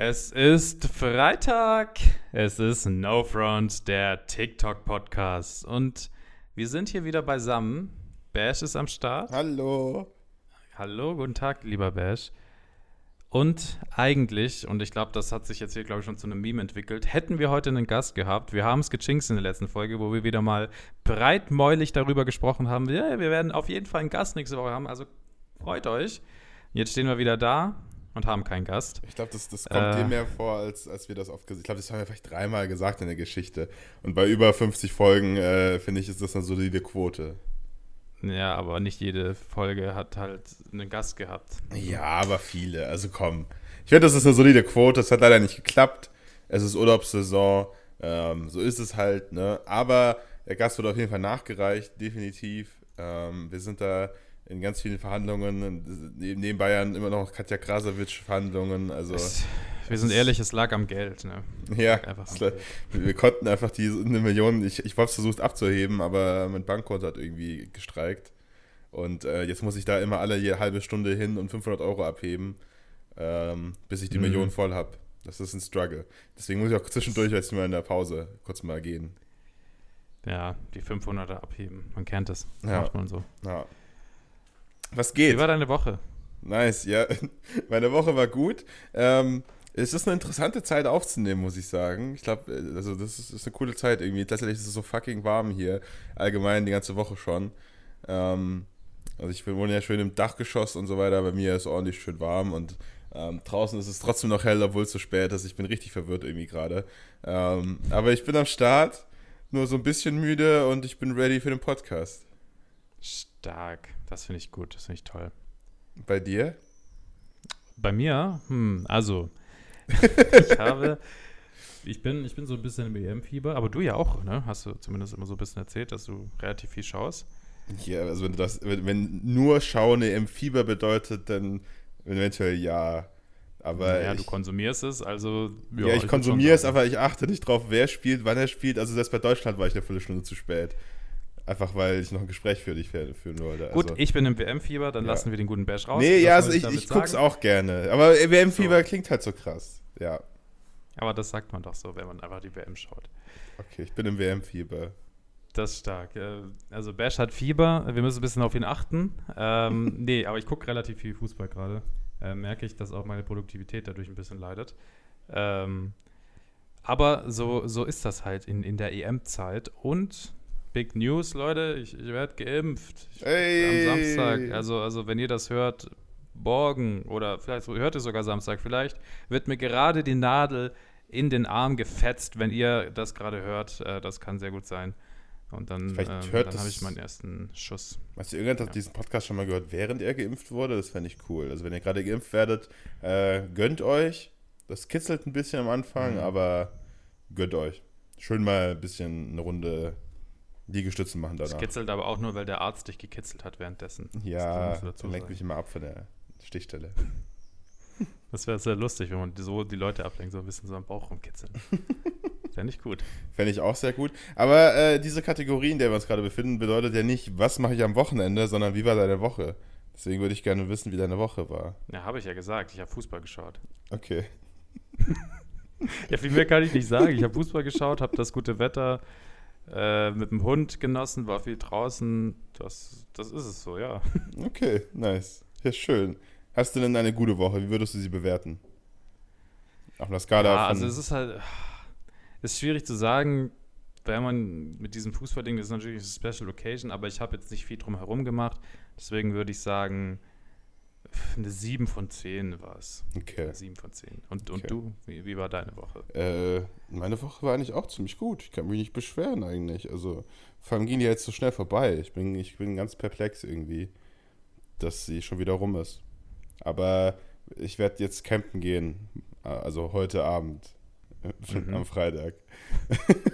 Es ist Freitag. Es ist No Front, der TikTok-Podcast. Und wir sind hier wieder beisammen. Bash ist am Start. Hallo. Hallo, guten Tag, lieber Bash. Und eigentlich, und ich glaube, das hat sich jetzt hier, glaube ich, schon zu einem Meme entwickelt, hätten wir heute einen Gast gehabt. Wir haben es gechinkt in der letzten Folge, wo wir wieder mal breitmäulig darüber gesprochen haben. Ja, wir werden auf jeden Fall einen Gast nächste Woche haben, also freut euch. Jetzt stehen wir wieder da und haben keinen Gast. Ich glaube, das, das kommt Äh. dir mehr vor, als, als wir das oft gesagt haben. Ich glaube, das haben wir vielleicht dreimal gesagt in der Geschichte. Und bei über 50 Folgen, äh, finde ich, ist das eine solide Quote. Ja, aber nicht jede Folge hat halt einen Gast gehabt. Ja, aber viele. Also komm. Ich finde, das ist eine solide Quote. Das hat leider nicht geklappt. Es ist Urlaubssaison. Ähm, so ist es halt. Ne? Aber der Gast wird auf jeden Fall nachgereicht, definitiv. Ähm, wir sind da in ganz vielen Verhandlungen. Neben Bayern immer noch Katja Krasavitsch-Verhandlungen. Also. Es, wir sind ehrlich, es lag am Geld. Ne? Ja, Lag einfach es- Geld. wir konnten einfach die eine Million, ich, ich habe es versucht abzuheben, aber mein Bankkonto hat irgendwie gestreikt. Und äh, jetzt muss ich da immer alle je halbe Stunde hin und 500 Euro abheben, ähm, bis ich die Mhm. Million voll habe. Das ist ein Struggle. Deswegen muss ich auch zwischendurch jetzt mal in der Pause kurz mal gehen. Ja, die 500er abheben. Man kennt es. Ja. Macht man so. Ja. Was Wie geht? war deine Woche? Nice, ja. Meine Woche war gut. Ähm, es ist eine interessante Zeit aufzunehmen, muss ich sagen. Ich glaube, also das ist, ist eine coole Zeit irgendwie. Tatsächlich ist es so fucking warm hier. Allgemein die ganze Woche schon. Ähm, also ich wohne ja schön im Dachgeschoss und so weiter. Bei mir ist es ordentlich schön warm und ähm, draußen ist es trotzdem noch hell, obwohl es so spät ist. Ich bin richtig verwirrt irgendwie gerade. Ähm, aber ich bin am Start, nur so ein bisschen müde und ich bin ready für den Podcast. Stark. Das finde ich gut. Das finde ich toll. Bei dir? Bei mir, hm, also, ich habe, ich bin, ich bin so ein bisschen im EM-Fieber, aber du ja auch, ne? Hast du zumindest immer so ein bisschen erzählt, dass du relativ viel schaust. Ja, also wenn das, wenn, wenn nur Schauen im Fieber bedeutet, dann eventuell ja. Aber ja, ich, du konsumierst es, also. ja, würd ich schon konsumiere es, aber ich achte nicht drauf, wer spielt, wann er spielt. Also selbst bei Deutschland war ich eine Viertelstunde zu spät. Einfach weil ich noch ein Gespräch für dich führen wollte. Gut, also, ich bin im WM-Fieber, dann Ja. lassen wir den guten Bash raus. Nee, ja, also ich, ich guck's sagen? auch gerne. Aber WM-Fieber So. klingt halt so krass. Ja, Aber das sagt man doch so, wenn man einfach die WM schaut. okay, ich bin im WM-Fieber. Das ist stark. Äh, Also Bash hat Fieber, wir müssen ein bisschen auf ihn achten. Ähm, nee, aber ich gucke relativ viel Fußball gerade. Äh, merke ich, dass auch meine Produktivität dadurch ein bisschen leidet. Ähm, aber so, so ist das halt in, in der EM-Zeit. Und Big News, Leute, ich, ich werde geimpft. Ich, Ey. Am Samstag. Also, also wenn ihr das hört, morgen oder vielleicht hört ihr sogar Samstag, vielleicht wird mir gerade die Nadel in den Arm gefetzt, wenn ihr das gerade hört. Äh, das kann sehr gut sein. Und dann, ähm, dann habe ich meinen ersten Schuss. Hast du irgendwann Ja. diesen Podcast schon mal gehört, während er geimpft wurde? Das fände ich cool. Also wenn ihr gerade geimpft werdet, äh, gönnt euch. Das kitzelt ein bisschen am Anfang, Mhm. aber gönnt euch. Schön mal ein bisschen eine Runde Liegestütze machen Das danach. kitzelt aber auch nur, weil der Arzt dich gekitzelt hat währenddessen. Ja, dann lenkt mich immer ab von der Stichstelle. Das wäre sehr lustig, wenn man so die Leute ablenkt, so ein bisschen so am Bauch rumkitzeln. Fände ich gut. Fände ich auch sehr gut. Aber äh, diese Kategorie, in der wir uns gerade befinden, bedeutet ja nicht, was mache ich am Wochenende, sondern wie war deine Woche? Deswegen würde ich gerne wissen, wie deine Woche war. Ja, habe ich ja gesagt. Ich habe Fußball geschaut. Okay. Ja, viel mehr kann ich nicht sagen. Ich habe Fußball geschaut, habe das gute Wetter äh, mit dem Hund genossen, war viel draußen. Das, das ist es so, ja. Okay, nice. Ja, schön. Hast du denn eine gute Woche? Wie würdest du sie bewerten? Auf einer Skala Ja, also es ist halt, ist schwierig zu sagen, wenn man mit diesem Fußballding, das ist natürlich eine Special Occasion, aber ich habe jetzt nicht viel drum herum gemacht. Deswegen würde ich sagen, eine 7 von 10 war es. okay. 7 von 10. Und, und Okay. du, wie, wie war deine Woche? Äh, meine Woche war eigentlich auch ziemlich gut. Ich kann mich nicht beschweren eigentlich. Also, vor allem ging die jetzt so schnell vorbei. Ich bin, ich bin ganz perplex irgendwie, dass sie schon wieder rum ist. Aber ich werde jetzt campen gehen. Also heute Abend. äh, Mhm. Am Freitag.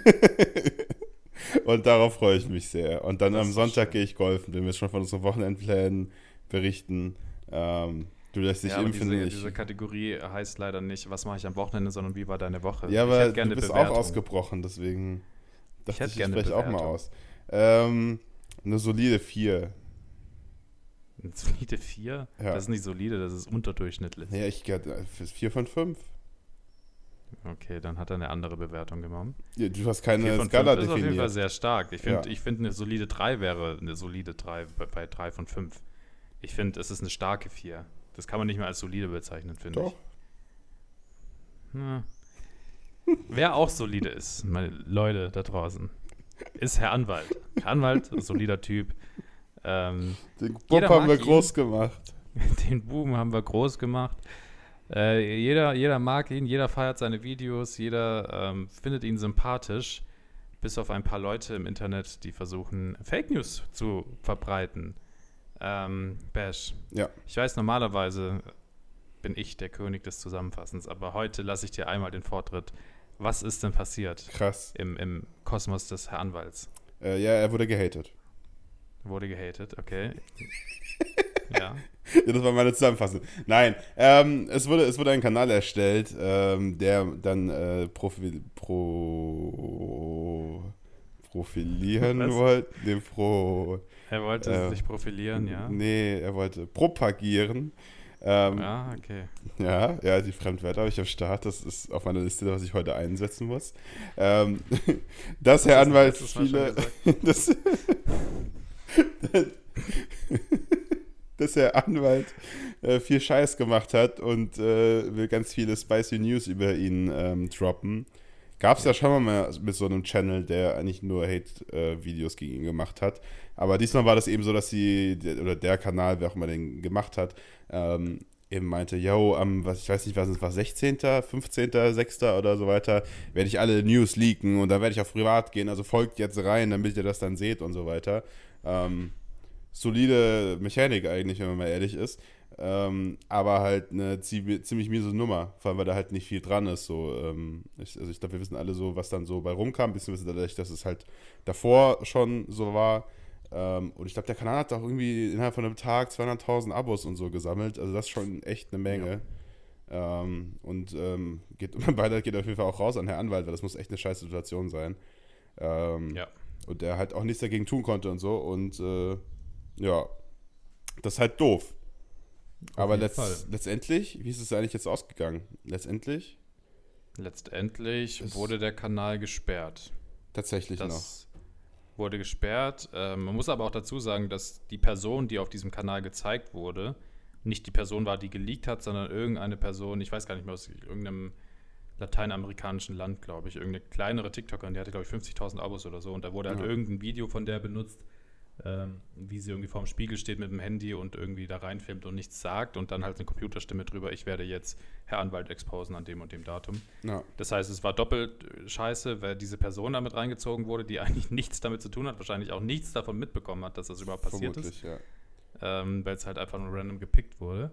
Und darauf freue ich mich sehr. Und dann Das am Sonntag gehe ich golfen. Wir müssen schon von unseren Wochenendplänen berichten. Ähm, du lässt dich ja, impfen. diese, ich- diese Kategorie heißt leider nicht, was mache ich am Wochenende, sondern wie war deine Woche? Ja, Ich aber du bist Bewertung. auch ausgebrochen, deswegen dachte hätte ich, ich, gerne spreche auch mal aus. Ähm, eine solide 4. Eine solide 4? Ja. Das ist nicht solide, das ist unterdurchschnittlich. Ja, ich gehe 4 von 5. Okay, dann hat er eine andere Bewertung genommen. Ja, du hast keine von Skala fünf ist auf jeden Fall definiert. sehr stark. Ich finde, Ja. ich finde, eine solide 3 wäre eine solide 3 bei, bei 3 von 5. Ich finde, es ist eine starke 4. Das kann man nicht mehr als solide bezeichnen, finde ich. Na. Wer auch solide ist, meine Leute da draußen, ist Herr Anwalt. Herr Anwalt, solider Typ. Ähm, Den Bob haben wir ihn. groß gemacht. den Buben haben wir groß gemacht. Äh, jeder, jeder mag ihn, jeder feiert seine Videos, jeder ähm, findet ihn sympathisch, bis auf ein paar Leute im Internet, die versuchen, Fake News zu verbreiten. Ähm, Bash. Ja. Ich weiß, normalerweise bin ich der König des Zusammenfassens, aber heute lasse ich dir einmal den Vortritt. Was ist denn passiert Krass. im, im Kosmos des Herr Anwalts? Äh, ja, er wurde gehatet. Wurde gehatet, okay. ja. Ja, das war meine Zusammenfassung. Nein, ähm, es, wurde, es wurde ein Kanal erstellt, ähm, der dann äh, Profi, pro, profilieren Was? wollte. Nee, pro, Er wollte Äh, sich profilieren, ja. Nee, er wollte propagieren. Ähm, ja. Ja, okay. ja, ja, die Fremdwörter habe ich am Start. Das ist auf meiner Liste, was ich heute einsetzen muss. Ähm, dass Herr Das Anwalt letztes Mal schon viele. gesagt. dass, dass Herr Anwalt äh, viel Scheiß gemacht hat und äh, will ganz viele spicy News über ihn ähm, droppen. Gab es ja schon mal mit so einem Channel, der eigentlich nur Hate-Videos gegen ihn gemacht hat. Aber diesmal war das eben so, dass sie, der- oder der Kanal, wer auch immer den gemacht hat, ähm, eben meinte, yo, am, was, ich weiß nicht, was es war, 16., 15., 6. oder so weiter, werde ich alle News leaken und da werde ich auf privat gehen, also folgt jetzt rein, damit ihr das dann seht und so weiter. Ähm, solide Mechanik eigentlich, wenn man mal ehrlich ist. Ähm, aber halt eine zie- ziemlich miese Nummer, vor allem weil da halt nicht viel dran ist. So, ähm, ich, also ich glaube, wir wissen alle so, was dann so bei rumkam, beziehungsweise dadurch, dass es halt davor schon so war. Ähm, und ich glaube, der Kanal hat auch irgendwie innerhalb von einem Tag 200.000 Abos und so gesammelt. Also das ist schon echt eine Menge. Ähm, und ähm, geht, mein Beileid geht auf jeden Fall auch raus an Herrn Anwalt, weil das muss echt eine scheiß Situation sein. Ähm, Ja. und der halt auch nichts dagegen tun konnte und so. Und äh, ja, das ist halt doof. Aber jeden letzt, letztendlich, wie ist es eigentlich jetzt ausgegangen? Letztendlich Letztendlich wurde der Kanal gesperrt. tatsächlich noch. Wurde gesperrt. Ähm, man muss aber auch dazu sagen, dass die Person, die auf diesem Kanal gezeigt wurde, nicht die Person war, die geleakt hat, sondern irgendeine Person, ich weiß gar nicht mehr, aus irgendeinem lateinamerikanischen Land, glaube ich, irgendeine kleinere TikTokerin, die hatte, glaube ich, 50.000 Abos oder so. Und da wurde halt Ja. irgendein Video von der benutzt, ähm, wie sie irgendwie vorm Spiegel steht mit dem Handy und irgendwie da reinfilmt und nichts sagt und dann halt eine Computerstimme drüber, ich werde jetzt Herr Anwalt exposen an dem und dem Datum. Ja, Das heißt, es war doppelt äh, scheiße, weil diese Person damit reingezogen wurde, die eigentlich nichts damit zu tun hat, wahrscheinlich auch nichts davon mitbekommen hat, dass das überhaupt passiert ist, vermutlich, ja. ähm, weil es halt einfach nur random gepickt wurde.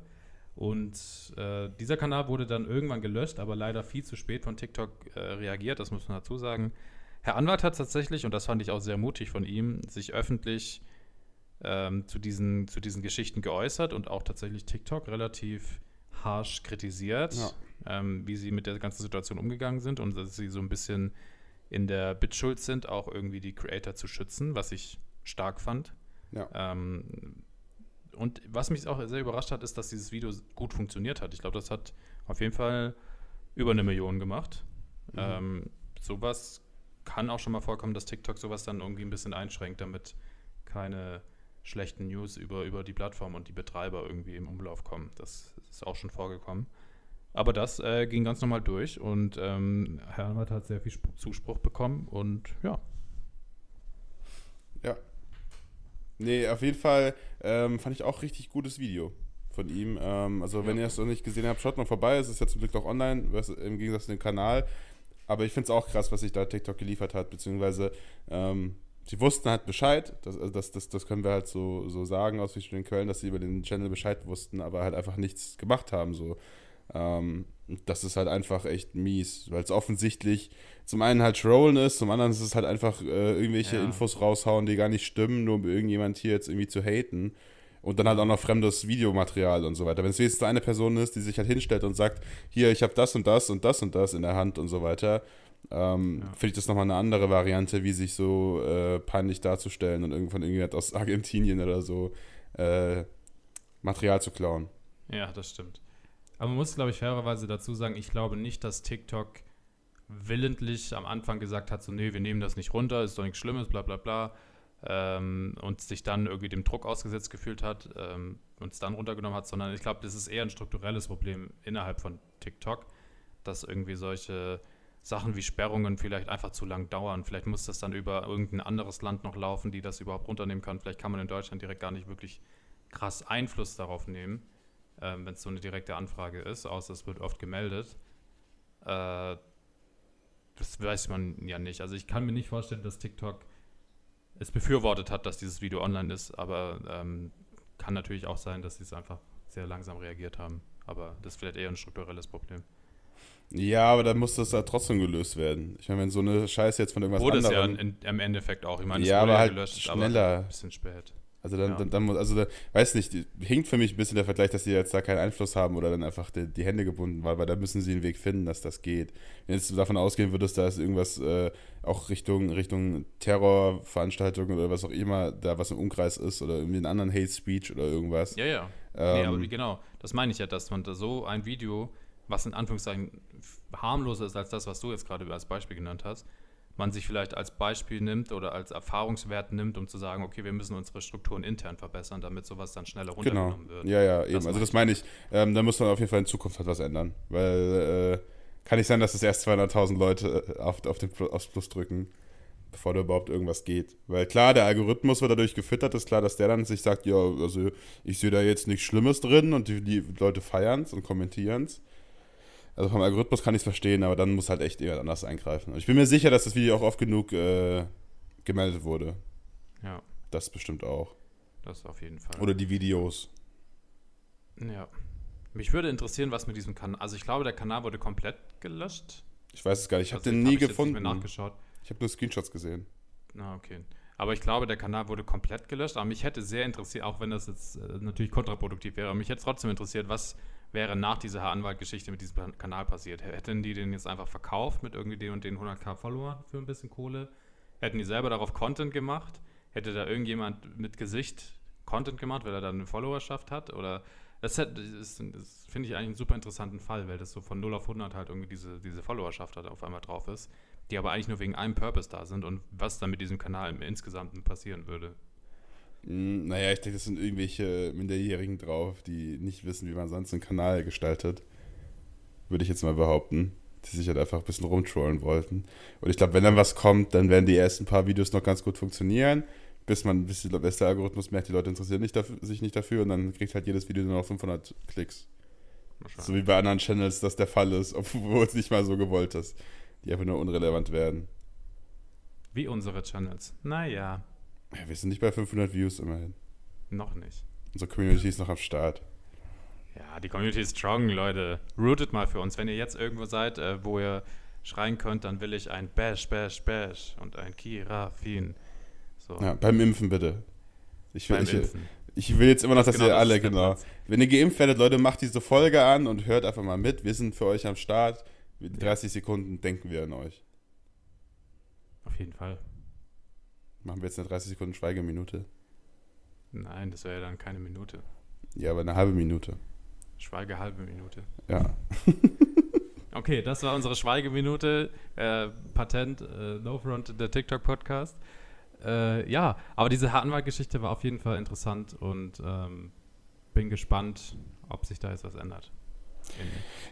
Und äh, dieser Kanal wurde dann irgendwann gelöscht, aber leider viel zu spät von TikTok äh, reagiert, das muss man dazu sagen. Herr Anwalt hat tatsächlich, und das fand ich auch sehr mutig von ihm, sich öffentlich ähm, zu, diesen, zu diesen Geschichten geäußert und auch tatsächlich TikTok relativ harsch kritisiert, Ja. ähm, wie sie mit der ganzen Situation umgegangen sind und dass sie so ein bisschen in der Bitschuld sind, auch irgendwie die Creator zu schützen, was ich stark fand. Ja. Ähm, und was mich auch sehr überrascht hat, ist, dass dieses Video gut funktioniert hat. Ich glaube, das hat auf jeden Fall über eine Million gemacht. Mhm. Ähm, sowas kann auch schon mal vorkommen, dass TikTok sowas dann irgendwie ein bisschen einschränkt, damit keine schlechten News über, über die Plattform und die Betreiber irgendwie im Umlauf kommen. Das ist auch schon vorgekommen. Aber das äh, ging ganz normal durch und ähm, Herr Anwalt hat sehr viel Sp Zuspruch bekommen und ja. Ja. Nee, auf jeden Fall ähm, fand ich auch richtig gutes Video von ihm. Ähm, also, wenn ihr es noch nicht gesehen habt, schaut mal vorbei. Es ist ja zum Glück auch online, im Gegensatz zu dem Kanal. Aber ich finde es auch krass, was sich da TikTok geliefert hat, beziehungsweise ähm, sie wussten halt Bescheid. Das, also das, das, das können wir halt so, so sagen aus verschiedenen Quellen, dass sie über den Channel Bescheid wussten, aber halt einfach nichts gemacht haben. So. Ähm, das ist halt einfach echt mies, weil es offensichtlich zum einen halt Trollen ist, zum anderen ist es halt einfach äh, irgendwelche Ja. Infos raushauen, die gar nicht stimmen, nur um irgendjemand hier jetzt irgendwie zu haten. Und dann halt auch noch fremdes Videomaterial und so weiter. Wenn es wenigstens eine Person ist, die sich halt hinstellt und sagt, hier, ich habe das und das und das und das in der Hand und so weiter, ähm, Ja. finde ich das nochmal eine andere Variante, wie sich so äh, peinlich darzustellen und irgend von irgendjemand aus Argentinien oder so äh, Material zu klauen. Ja, das stimmt. Aber man muss, glaube ich, fairerweise dazu sagen, ich glaube nicht, dass TikTok willentlich am Anfang gesagt hat, so, nee, wir nehmen das nicht runter, ist doch nichts Schlimmes, bla bla bla. Ähm, und sich dann irgendwie dem Druck ausgesetzt gefühlt hat ähm, und es dann runtergenommen hat, sondern ich glaube, das ist eher ein strukturelles Problem innerhalb von TikTok, dass irgendwie solche Sachen wie Sperrungen vielleicht einfach zu lang dauern. Vielleicht muss das dann über irgendein anderes Land noch laufen, die das überhaupt runternehmen kann. Vielleicht kann man in Deutschland direkt gar nicht wirklich krass Einfluss darauf nehmen, ähm, wenn es so eine direkte Anfrage ist, außer es wird oft gemeldet. Äh, das weiß man ja nicht. Also ich kann mir nicht vorstellen, dass TikTok es befürwortet hat, dass dieses Video online ist, aber ähm, kann natürlich auch sein, dass sie es einfach sehr langsam reagiert haben. Aber das ist vielleicht eher ein strukturelles Problem. Ja, aber dann muss das da trotzdem gelöst werden. Ich meine, wenn so eine Scheiße jetzt von irgendwas Wurde anderem... es ja in, im Endeffekt auch. Ich meine, es ja, wurde aber ja halt gelöscht, schneller. aber ein bisschen spät. Also dann, Ja. dann, dann muss, also da, weiß nicht, hinkt für mich ein bisschen der Vergleich, dass sie jetzt da keinen Einfluss haben oder dann einfach die, die Hände gebunden waren, weil da müssen sie einen Weg finden, dass das geht. Wenn jetzt davon ausgehen würdest, da ist irgendwas äh, auch Richtung, Richtung Terrorveranstaltungen oder was auch immer, da was im Umkreis ist oder irgendwie einen anderen Hate Speech oder irgendwas. Ja, ja. nee, aber Ähm, genau, das meine ich ja, dass man da so ein Video, was in Anführungszeichen harmloser ist als das, was du jetzt gerade als Beispiel genannt hast, man sich vielleicht als Beispiel nimmt oder als Erfahrungswert nimmt, um zu sagen, okay, wir müssen unsere Strukturen intern verbessern, damit sowas dann schneller Genau. runtergenommen wird. Ja, ja, eben. Das also das meine ich. Ähm, da muss man auf jeden Fall in Zukunft halt was ändern. Weil äh, kann nicht sein, dass es erst 200.000 Leute äh, auf, auf den aufs Plus drücken, bevor da überhaupt irgendwas geht. Weil klar, der Algorithmus wird dadurch gefüttert, ist klar, dass der dann sich sagt, ja, also ich sehe da jetzt nichts Schlimmes drin und die, die Leute feiern es und kommentieren es. Also vom Algorithmus kann ich es verstehen, aber dann muss halt echt jemand anders eingreifen. Und ich bin mir sicher, dass das Video auch oft genug äh, gemeldet wurde. Ja, Das bestimmt auch. das auf jeden Fall. Oder die Videos. ja. Mich würde interessieren, was mit diesem Kanal, also ich glaube, der Kanal wurde komplett gelöscht. Ich weiß es gar nicht. Ich habe also, den hab nie jetzt nicht gefunden. mehr nachgeschaut. Ich habe nur Screenshots gesehen. Na, okay. Aber ich glaube, der Kanal wurde komplett gelöscht. Aber mich hätte sehr interessiert, auch wenn das jetzt äh, natürlich kontraproduktiv wäre, aber mich hätte trotzdem interessiert, was wäre nach dieser Herr Anwalt-Geschichte mit diesem Kan- Kanal passiert. Hätten die den jetzt einfach verkauft mit irgendwie den und den 100k Follower für ein bisschen Kohle? Hätten die selber darauf Content gemacht? Hätte da irgendjemand mit Gesicht Content gemacht, weil er dann eine Followerschaft hat? Oder das, das, das finde ich eigentlich einen super interessanten Fall, weil das so von 0 auf 100 halt irgendwie diese, diese Followerschaft halt auf einmal drauf ist, die aber eigentlich nur wegen einem Purpose da sind und was dann mit diesem Kanal im Insgesamten passieren würde. Hm, naja, ich denke, das sind irgendwelche Minderjährigen drauf, die nicht wissen, wie man sonst einen Kanal gestaltet. Würde ich jetzt mal behaupten. Die sich halt einfach ein bisschen rumtrollen wollten. Und ich glaube, wenn dann was kommt, dann werden die ersten paar Videos noch ganz gut funktionieren, bis man, bis, die, bis der Algorithmus merkt, die Leute interessieren nicht dafür, sich nicht dafür und dann kriegt halt jedes Video nur noch 500 Klicks. So wie bei anderen Channels das der Fall ist, obwohl es nicht mal so gewollt ist. Die einfach nur unrelevant werden. Wie unsere Channels. Naja, Ja, wir sind nicht bei 500 Views immerhin. noch nicht. Unsere Community ist noch am Start. Ja, die Community ist strong, Leute. Rootet mal für uns. Wenn ihr jetzt irgendwo seid, äh, wo ihr schreien könnt, dann will ich ein Bash, Bash, Bash und ein Kirafin. So, Ja, beim Impfen bitte. Ich will, ich, ich will jetzt immer noch, dass Genau ihr das alle, der genau. Platz. Wenn ihr geimpft werdet, Leute, macht diese Folge an und hört einfach mal mit. Wir sind für euch am Start. In 30 Sekunden denken wir an euch. Auf jeden Fall. Machen wir jetzt eine 30 Sekunden Schweigeminute. Nein, das wäre ja dann keine Minute. Ja, aber eine halbe Minute. Schweige halbe Minute. Ja. Okay, das war unsere Schweigeminute. Äh, Patent, äh, No Front, der TikTok-Podcast. Äh, ja, aber diese Anwaltgeschichte war auf jeden Fall interessant und ähm, bin gespannt, ob sich da jetzt was ändert.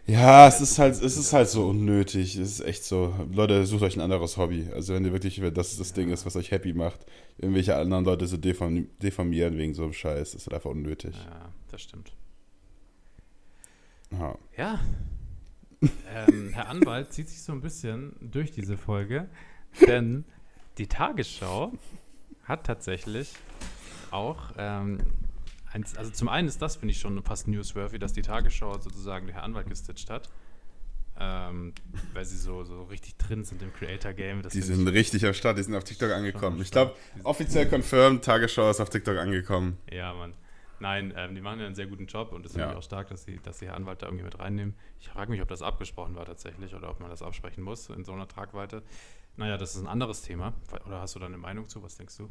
Ja, es ist halt, es ist halt so unnötig. Es ist echt so. Leute, sucht euch ein anderes Hobby. Also wenn ihr wirklich, das das Ding ist, was euch happy macht, irgendwelche anderen Leute so deform, deformieren wegen so einem Scheiß, ist halt einfach unnötig. ja, das stimmt. Ja. Ja. ähm, Herr Anwalt zieht sich so ein bisschen durch diese Folge, denn die Tagesschau hat tatsächlich auch, ähm, eins, also zum einen ist das, finde ich schon fast newsworthy, dass die Tagesschau sozusagen den Herr Anwalt gestitcht hat. Ähm, weil sie so, so richtig drin sind im Creator-Game. Das Die finde sind richtig am Start, die sind auf TikTok angekommen. Ich glaube, offiziell confirmed, Tagesschau ist auf TikTok angekommen. ich, ja, Mann. Nein, ähm, die machen ja einen sehr guten Job und es ist Ja. natürlich auch stark, dass sie, dass sie Herr Anwalt da irgendwie mit reinnehmen. Ich frage mich, ob das abgesprochen war tatsächlich oder ob man das absprechen muss in so einer Tragweite. Naja, das ist ein anderes Thema. Oder hast du da eine Meinung zu? Was denkst du?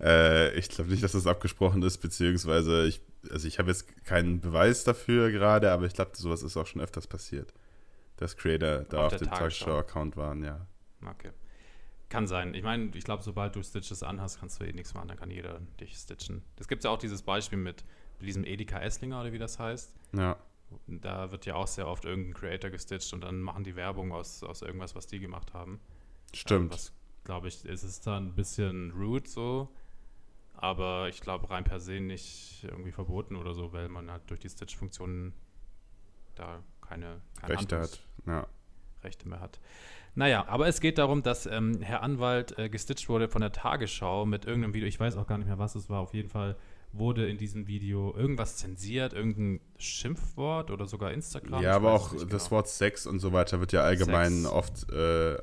Äh, ich glaube nicht, dass das abgesprochen ist, beziehungsweise ich, also ich habe jetzt keinen Beweis dafür gerade, aber ich glaube, sowas ist auch schon öfters passiert. dass Creator da Auf auf, dem Tagesschau-Account waren, ja. Okay. Kann sein. Ich meine, ich glaube, sobald du Stitches anhast, kannst du eh nichts machen, dann kann jeder dich stitchen. Es gibt ja auch dieses Beispiel mit diesem Edeka Esslinger oder wie das heißt. Ja, Da wird ja auch sehr oft irgendein Creator gestitcht und dann machen die Werbung aus, aus irgendwas, was die gemacht haben. Stimmt. was, glaube ich, ist es dann ein bisschen rude so. Aber ich glaube, rein per se nicht irgendwie verboten oder so, weil man halt durch die Stitch-Funktionen da keine, keine Rechte Handlungs- hat. Ja. Rechte mehr hat. Naja, aber es geht darum, dass ähm, Herr Anwalt äh, gestitcht wurde von der Tagesschau mit irgendeinem Video. Ich weiß auch gar nicht mehr, was es war. Auf jeden Fall wurde in diesem Video irgendwas zensiert, irgendein Schimpfwort oder sogar Instagram. ja, aber auch das genau. Wort Sex und so weiter wird ja allgemein Sex. oft, äh,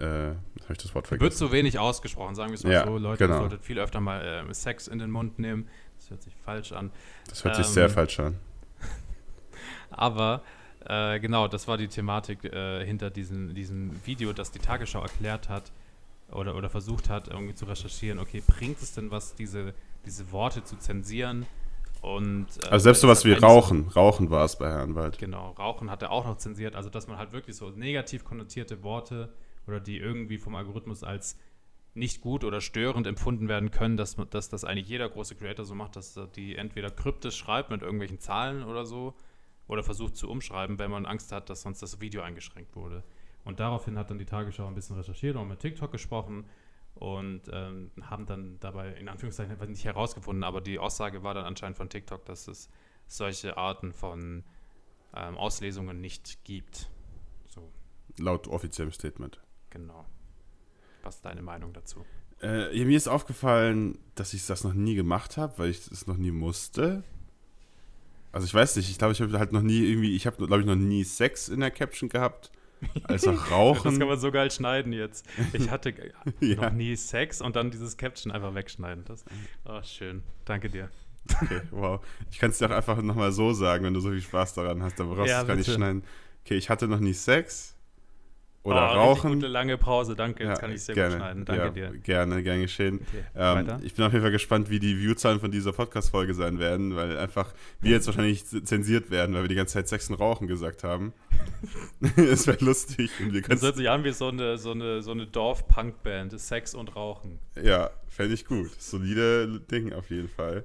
äh, habe ich das Wort Wird vergessen? zu wenig ausgesprochen, sagen wir es mal Ja, so. Leute, genau. ihr solltet viel öfter mal äh, Sex in den Mund nehmen. Das hört sich falsch an. Das hört sich ähm, sehr falsch an. Aber äh, genau, das war die Thematik äh, hinter diesem, diesem Video, das die Tagesschau erklärt hat oder, oder versucht hat, irgendwie zu recherchieren, okay, bringt es denn was, diese, diese Worte zu zensieren? Und, äh, Also selbst sowas wie eigentlich so- Rauchen. Rauchen war es bei Herrn Anwalt. Genau, Rauchen hat er auch noch zensiert, also dass man halt wirklich so negativ konnotierte Worte oder die irgendwie vom Algorithmus als nicht gut oder störend empfunden werden können, dass, dass das eigentlich jeder große Creator so macht, dass die entweder kryptisch schreibt mit irgendwelchen Zahlen oder so oder versucht zu umschreiben, wenn man Angst hat, dass sonst das Video eingeschränkt wurde. Und daraufhin hat dann die Tagesschau ein bisschen recherchiert und mit TikTok gesprochen und ähm, haben dann dabei in Anführungszeichen nicht herausgefunden, aber die Aussage war dann anscheinend von TikTok, dass es solche Arten von ähm, Auslesungen nicht gibt. So, Laut offiziellem Statement. Genau. Was ist deine Meinung dazu? Äh, ja, mir ist aufgefallen, dass ich das noch nie gemacht habe, weil ich es noch nie musste. Also ich weiß nicht, ich glaube, ich habe halt noch nie irgendwie, ich habe glaube ich noch nie Sex in der Caption gehabt. Als auch Das kann Rauchen. man so geil schneiden jetzt. Ich hatte g- Ja. noch nie Sex und dann dieses Caption einfach wegschneiden. Das, oh, schön. Danke dir. Okay, wow. Ich kann es dir auch einfach nochmal so sagen, wenn du so viel Spaß daran hast, aber brauchst Ja, du es gar nicht schneiden. Okay, ich hatte noch nie Sex oder oh, Rauchen. Gute lange Pause, danke. Jetzt Ja, kann ich sehr gerne. gut schneiden. Danke ja, dir. Gerne, gern geschehen. Okay, Ähm, ich bin auf jeden Fall gespannt, wie die Viewzahlen von dieser Podcast-Folge sein werden, weil einfach wir jetzt wahrscheinlich zensiert werden, weil wir die ganze Zeit Sex und Rauchen gesagt haben. Es wäre lustig und wir Das hört sich an wie so eine, so eine, so eine Dorf-Punk-Band. Sex und Rauchen. Ja, fände ich gut. Solide Ding auf jeden Fall.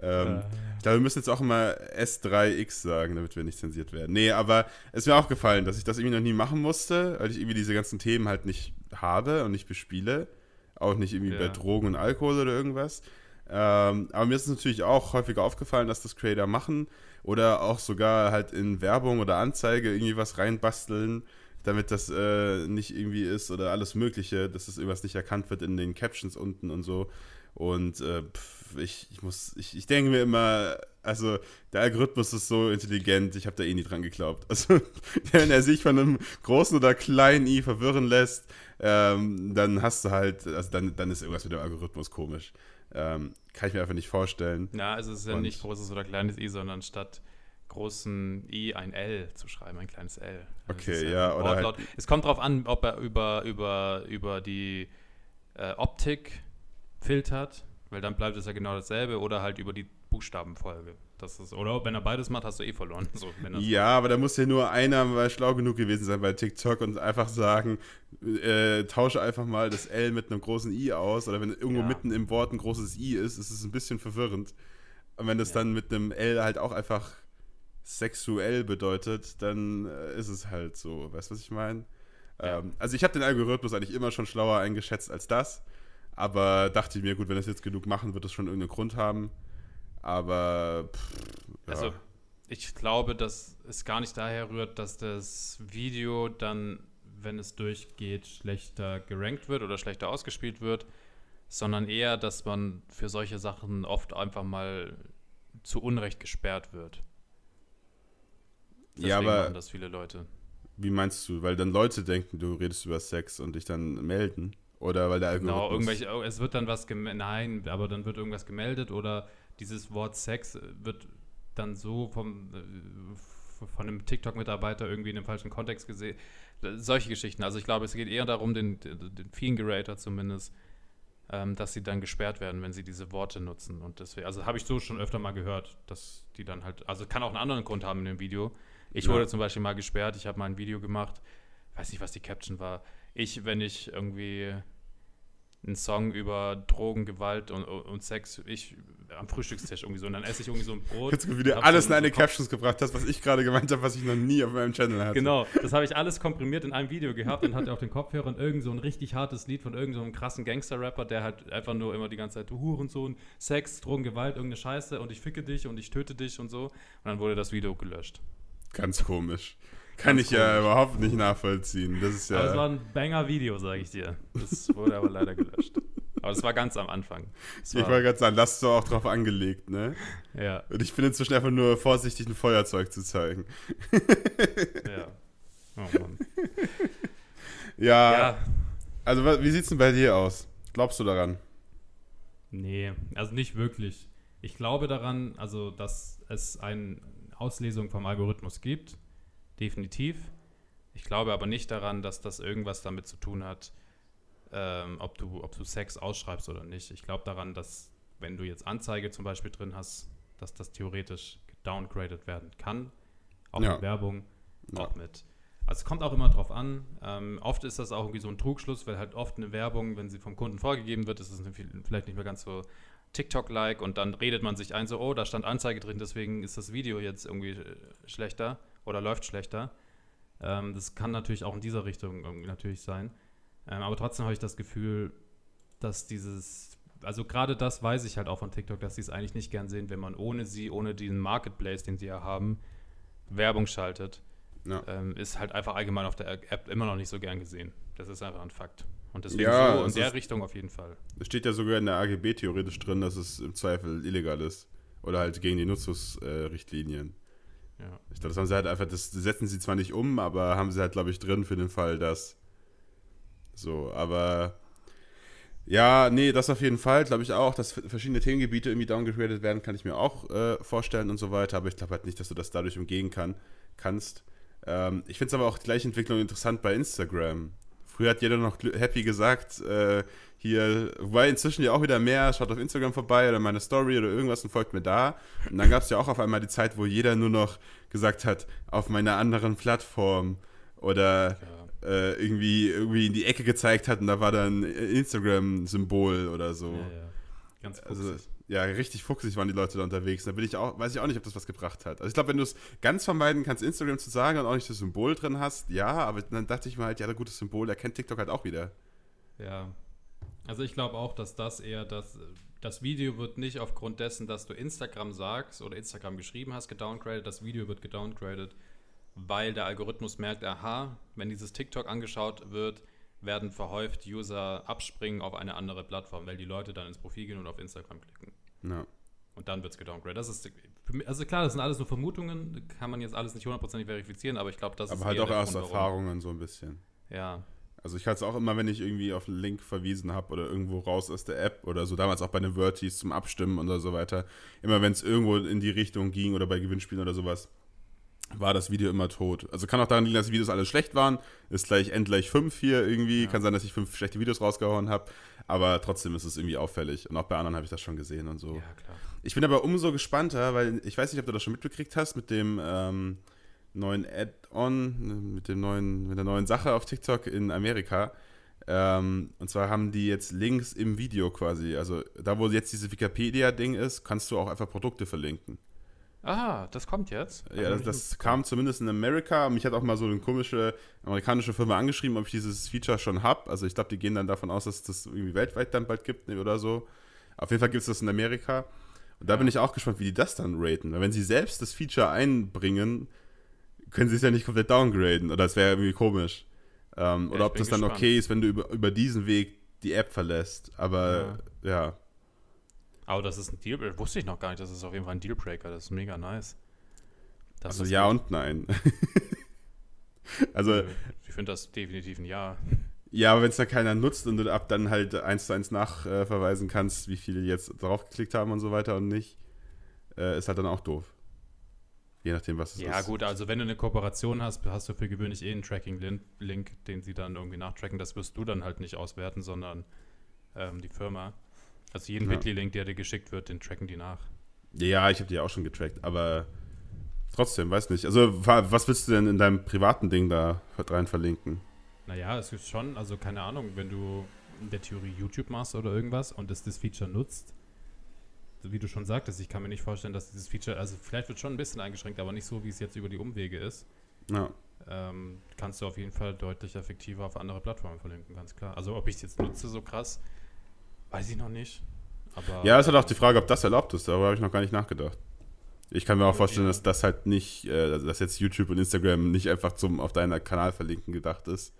Ähm, Äh, Ich glaube, wir müssen jetzt auch immer S3X sagen, damit wir nicht zensiert werden. Nee, aber es ist mir aufgefallen, dass ich das irgendwie noch nie machen musste, weil ich irgendwie diese ganzen Themen halt nicht habe und nicht bespiele. Auch nicht irgendwie Ja. bei Drogen und Alkohol oder irgendwas. Ähm, aber mir ist es natürlich auch häufiger aufgefallen, dass das Creator machen oder auch sogar halt in Werbung oder Anzeige irgendwie was reinbasteln, damit das äh, nicht irgendwie ist oder alles Mögliche, dass das irgendwas nicht erkannt wird in den Captions unten und so. Und äh, pff, ich, ich muss, ich, ich denke mir immer, also der Algorithmus ist so intelligent, ich habe da eh nie dran geglaubt. Also wenn er sich von einem großen oder kleinen i verwirren lässt, ähm, dann hast du halt, also dann, dann ist irgendwas mit dem Algorithmus komisch. Ähm, kann ich mir einfach nicht vorstellen. Ja, also es ist ja Und- nicht großes oder kleines i, sondern statt großen i ein L zu schreiben, ein kleines L. Also Okay, ja, ein oder halt-. Es kommt darauf an, ob er über, über, über die äh, Optik filtert, weil dann bleibt es ja genau dasselbe, oder halt über die Buchstabenfolge. Das ist, oder wenn er beides macht, hast du eh verloren. So, Ja, aber da muss ja nur einer mal schlau genug gewesen sein bei TikTok und einfach sagen, äh, tausche einfach mal das L mit einem großen I aus. Oder wenn irgendwo Ja. mitten im Wort ein großes I ist, ist es ein bisschen verwirrend. Und wenn das Ja. dann mit einem L halt auch einfach sexuell bedeutet, dann äh, ist es halt so. Weißt du, was ich meine? Ja. Ähm, also ich habe den Algorithmus eigentlich immer schon schlauer eingeschätzt als das. Aber dachte ich mir, gut, wenn das jetzt genug machen, wird das schon irgendeinen Grund haben. Aber pff, ja. Also, ich glaube, dass es gar nicht daher rührt, dass das Video dann, wenn es durchgeht, schlechter gerankt wird oder schlechter ausgespielt wird, sondern eher, dass man für solche Sachen oft einfach mal zu Unrecht gesperrt wird. Ja, Deswegen aber- machen das viele Leute. Wie meinst du? Weil dann Leute denken, du redest über Sex und dich dann melden? Oder weil der Algorithmus... Genau, irgendwelche, oh, es wird dann was gemeldet, nein, aber dann wird irgendwas gemeldet oder dieses Wort Sex wird dann so vom, äh, von einem TikTok-Mitarbeiter irgendwie in dem falschen Kontext gesehen. Solche Geschichten. Also ich glaube, es geht eher darum, den, den vielen Generator zumindest, ähm, dass sie dann gesperrt werden, wenn sie diese Worte nutzen. Und deswegen, also habe ich so schon öfter mal gehört, dass die dann halt, also kann auch einen anderen Grund haben in dem Video. Ich Ja. wurde zum Beispiel mal gesperrt, ich habe mal ein Video gemacht, weiß nicht, was die Caption war. Ich, wenn ich irgendwie einen Song über Drogen, Gewalt und, und Sex, ich am Frühstückstisch irgendwie so, und dann esse ich irgendwie so ein Brot. Jetzt wieder hab alles in eine so Captions gebracht hast, was ich gerade gemeint habe, was ich noch nie auf meinem Channel hatte. Genau, das habe ich alles komprimiert in einem Video gehabt und hatte auf den Kopfhörern irgend so ein richtig hartes Lied von irgendeinem so einem krassen Gangster-Rapper, der halt einfach nur immer die ganze Zeit, du Hurensohn, Sex, Drogen, Gewalt, irgendeine Scheiße und ich ficke dich und ich töte dich und so. Und dann wurde das Video gelöscht. Ganz komisch. Kann ich ja überhaupt nicht nachvollziehen. Das ist ja. Aber es war ein Banger-Video, sage ich dir. Das wurde aber leider gelöscht. Aber das war ganz am Anfang. Das ich war, wollte gerade sagen, das ist doch auch drauf angelegt, ne? ja, Und ich bin inzwischen einfach nur vorsichtig, ein Feuerzeug zu zeigen. ja. Oh Mann. Ja, Ja, also wie sieht's denn bei dir aus? Glaubst du daran? Nee, also nicht wirklich. Ich glaube daran, also dass es eine Auslesung vom Algorithmus gibt, definitiv. Ich glaube aber nicht daran, dass das irgendwas damit zu tun hat, ähm, ob, du, ob du Sex ausschreibst oder nicht. Ich glaube daran, dass wenn du jetzt Anzeige zum Beispiel drin hast, dass das theoretisch downgraded werden kann. Auch Ja. mit Werbung, Ja. auch mit. Also es kommt auch immer drauf an. Ähm, oft ist das auch irgendwie so ein Trugschluss, weil halt oft eine Werbung, wenn sie vom Kunden vorgegeben wird, ist es vielleicht nicht mehr ganz so TikTok-like und dann redet man sich ein, so, oh, da stand Anzeige drin, deswegen ist das Video jetzt irgendwie äh, schlechter oder läuft schlechter. Ähm, das kann natürlich auch in dieser Richtung irgendwie natürlich sein. Ähm, aber trotzdem habe ich das Gefühl, dass dieses, also gerade das weiß ich halt auch von TikTok, dass sie es eigentlich nicht gern sehen, wenn man ohne sie, ohne diesen Marketplace, den sie ja haben, Werbung schaltet Ja. ähm, ist halt einfach allgemein auf der App immer noch nicht so gern gesehen. Das ist einfach ein Fakt. Und deswegen Ja, so in der ist- Richtung auf jeden Fall. Es steht ja sogar in der AGB theoretisch drin, dass es im Zweifel illegal ist. Oder halt gegen die Nutzungsrichtlinien. Ja. Ich glaube, das haben sie halt einfach, das setzen sie zwar nicht um, aber haben sie halt, glaube ich, drin für den Fall, dass. So, aber. Ja, nee, das auf jeden Fall, glaube ich auch, dass verschiedene Themengebiete irgendwie downgegradet werden, kann ich mir auch äh, vorstellen und so weiter, aber ich glaube halt nicht, dass du das dadurch umgehen kann, kannst. Ähm, ich finde es aber auch die gleiche Entwicklung interessant bei Instagram. Früher hat jeder noch happy gesagt, äh, hier, wobei inzwischen ja auch wieder mehr, schaut auf Instagram vorbei oder meine Story oder irgendwas und folgt mir da. Und dann gab es ja auch auf einmal die Zeit, wo jeder nur noch gesagt hat, auf meiner anderen Plattform oder Ja. äh, irgendwie, irgendwie in die Ecke gezeigt hat und da war dann ein Instagram-Symbol oder so. Ja, ja. Ganz Also, fuchsig. Ja, richtig fuchsig waren die Leute da unterwegs. Da bin ich auch, weiß ich auch nicht, ob das was gebracht hat. Also ich glaube, wenn du es ganz vermeiden kannst, Instagram zu sagen und auch nicht das Symbol drin hast, ja, aber dann dachte ich mir halt, ja, ein gutes Symbol, erkennt TikTok halt auch wieder. ja. Also ich glaube auch, dass das eher das, das Video wird nicht aufgrund dessen, dass du Instagram sagst oder Instagram geschrieben hast, gedowngradet, das Video wird gedowngradet, weil der Algorithmus merkt, aha, wenn dieses TikTok angeschaut wird, werden verhäuft User abspringen auf eine andere Plattform, weil die Leute dann ins Profil gehen und auf Instagram klicken. Ja. Und dann wird es gedowngradet. Das ist, also klar, das sind alles nur Vermutungen, kann man jetzt alles nicht hundertprozentig verifizieren, aber ich glaube, das ist Aber halt auch aus. Erfahrungen so ein bisschen. Ja, Also ich hatte es auch immer, wenn ich irgendwie auf einen Link verwiesen habe oder irgendwo raus aus der App oder so, damals auch bei den Vertis zum Abstimmen oder so weiter, immer wenn es irgendwo in die Richtung ging oder bei Gewinnspielen oder sowas, war das Video immer tot. Also kann auch daran liegen, dass die Videos alle schlecht waren, ist gleich N gleich 5 hier irgendwie, Ja. kann sein, dass ich fünf schlechte Videos rausgehauen habe, aber trotzdem ist es irgendwie auffällig und auch bei anderen habe ich das schon gesehen und so. ja, klar. Ich bin aber umso gespannter, weil ich weiß nicht, ob du das schon mitbekriegt hast mit dem ähm, neuen Add-on, mit dem neuen, mit der neuen Sache auf TikTok in Amerika. Ähm, und zwar haben die jetzt Links im Video quasi. Also da, wo jetzt dieses Wikipedia-Ding ist, kannst du auch einfach Produkte verlinken. Ah, das kommt jetzt? Ja, das, das kam zumindest in Amerika. Mich hat auch mal so eine komische amerikanische Firma angeschrieben, ob ich dieses Feature schon habe. Also ich glaube, die gehen dann davon aus, dass es das irgendwie weltweit dann bald gibt oder so. Auf jeden Fall gibt es das in Amerika. Und da Ja. bin ich auch gespannt, wie die das dann raten. Weil wenn sie selbst das Feature einbringen, können sie es ja nicht komplett downgraden. Oder das wäre irgendwie komisch. Ähm, Ja, oder ob das dann gespannt. okay ist, wenn du über, über diesen Weg die App verlässt. Aber ja. Aber das ist ein Deal, wusste ich noch gar nicht, das ist auf jeden Fall ein Dealbreaker, das ist mega nice. Das Also ja echt- und nein. also Ich finde das definitiv ein Ja. Ja, aber wenn es da keiner nutzt und du ab dann halt eins zu eins nachverweisen kannst, wie viele jetzt draufgeklickt haben und so weiter und nicht, äh, ist halt dann auch doof. Je nachdem, was es Ja, ist. gut, also wenn du eine Kooperation hast, hast du für gewöhnlich eh einen Tracking-Link, den sie dann irgendwie nachtracken. Das wirst du dann halt nicht auswerten, sondern ähm, die Firma. Also jeden Ja. Bitly-Link, der dir geschickt wird, den tracken die nach. Ja, ich habe die auch schon getrackt, aber trotzdem, weiß nicht. Also, was willst du denn in deinem privaten Ding da rein verlinken? Naja, es ist schon, also keine Ahnung, wenn du in der Theorie YouTube machst oder irgendwas und es das Feature nutzt, wie du schon sagtest, ich kann mir nicht vorstellen, dass dieses Feature, also vielleicht wird schon ein bisschen eingeschränkt, aber nicht so, wie es jetzt über die Umwege ist. Ja. Ähm, kannst du auf jeden Fall deutlich effektiver auf andere Plattformen verlinken, ganz klar. Also ob ich es jetzt nutze so krass, weiß ich noch nicht. Aber, ja, ist halt auch die Frage, ob das erlaubt ist. Darüber habe ich noch gar nicht nachgedacht. Ich kann mir auch vorstellen, dass das halt nicht, äh, dass jetzt YouTube und Instagram nicht einfach zum auf deinen Kanal verlinken gedacht ist,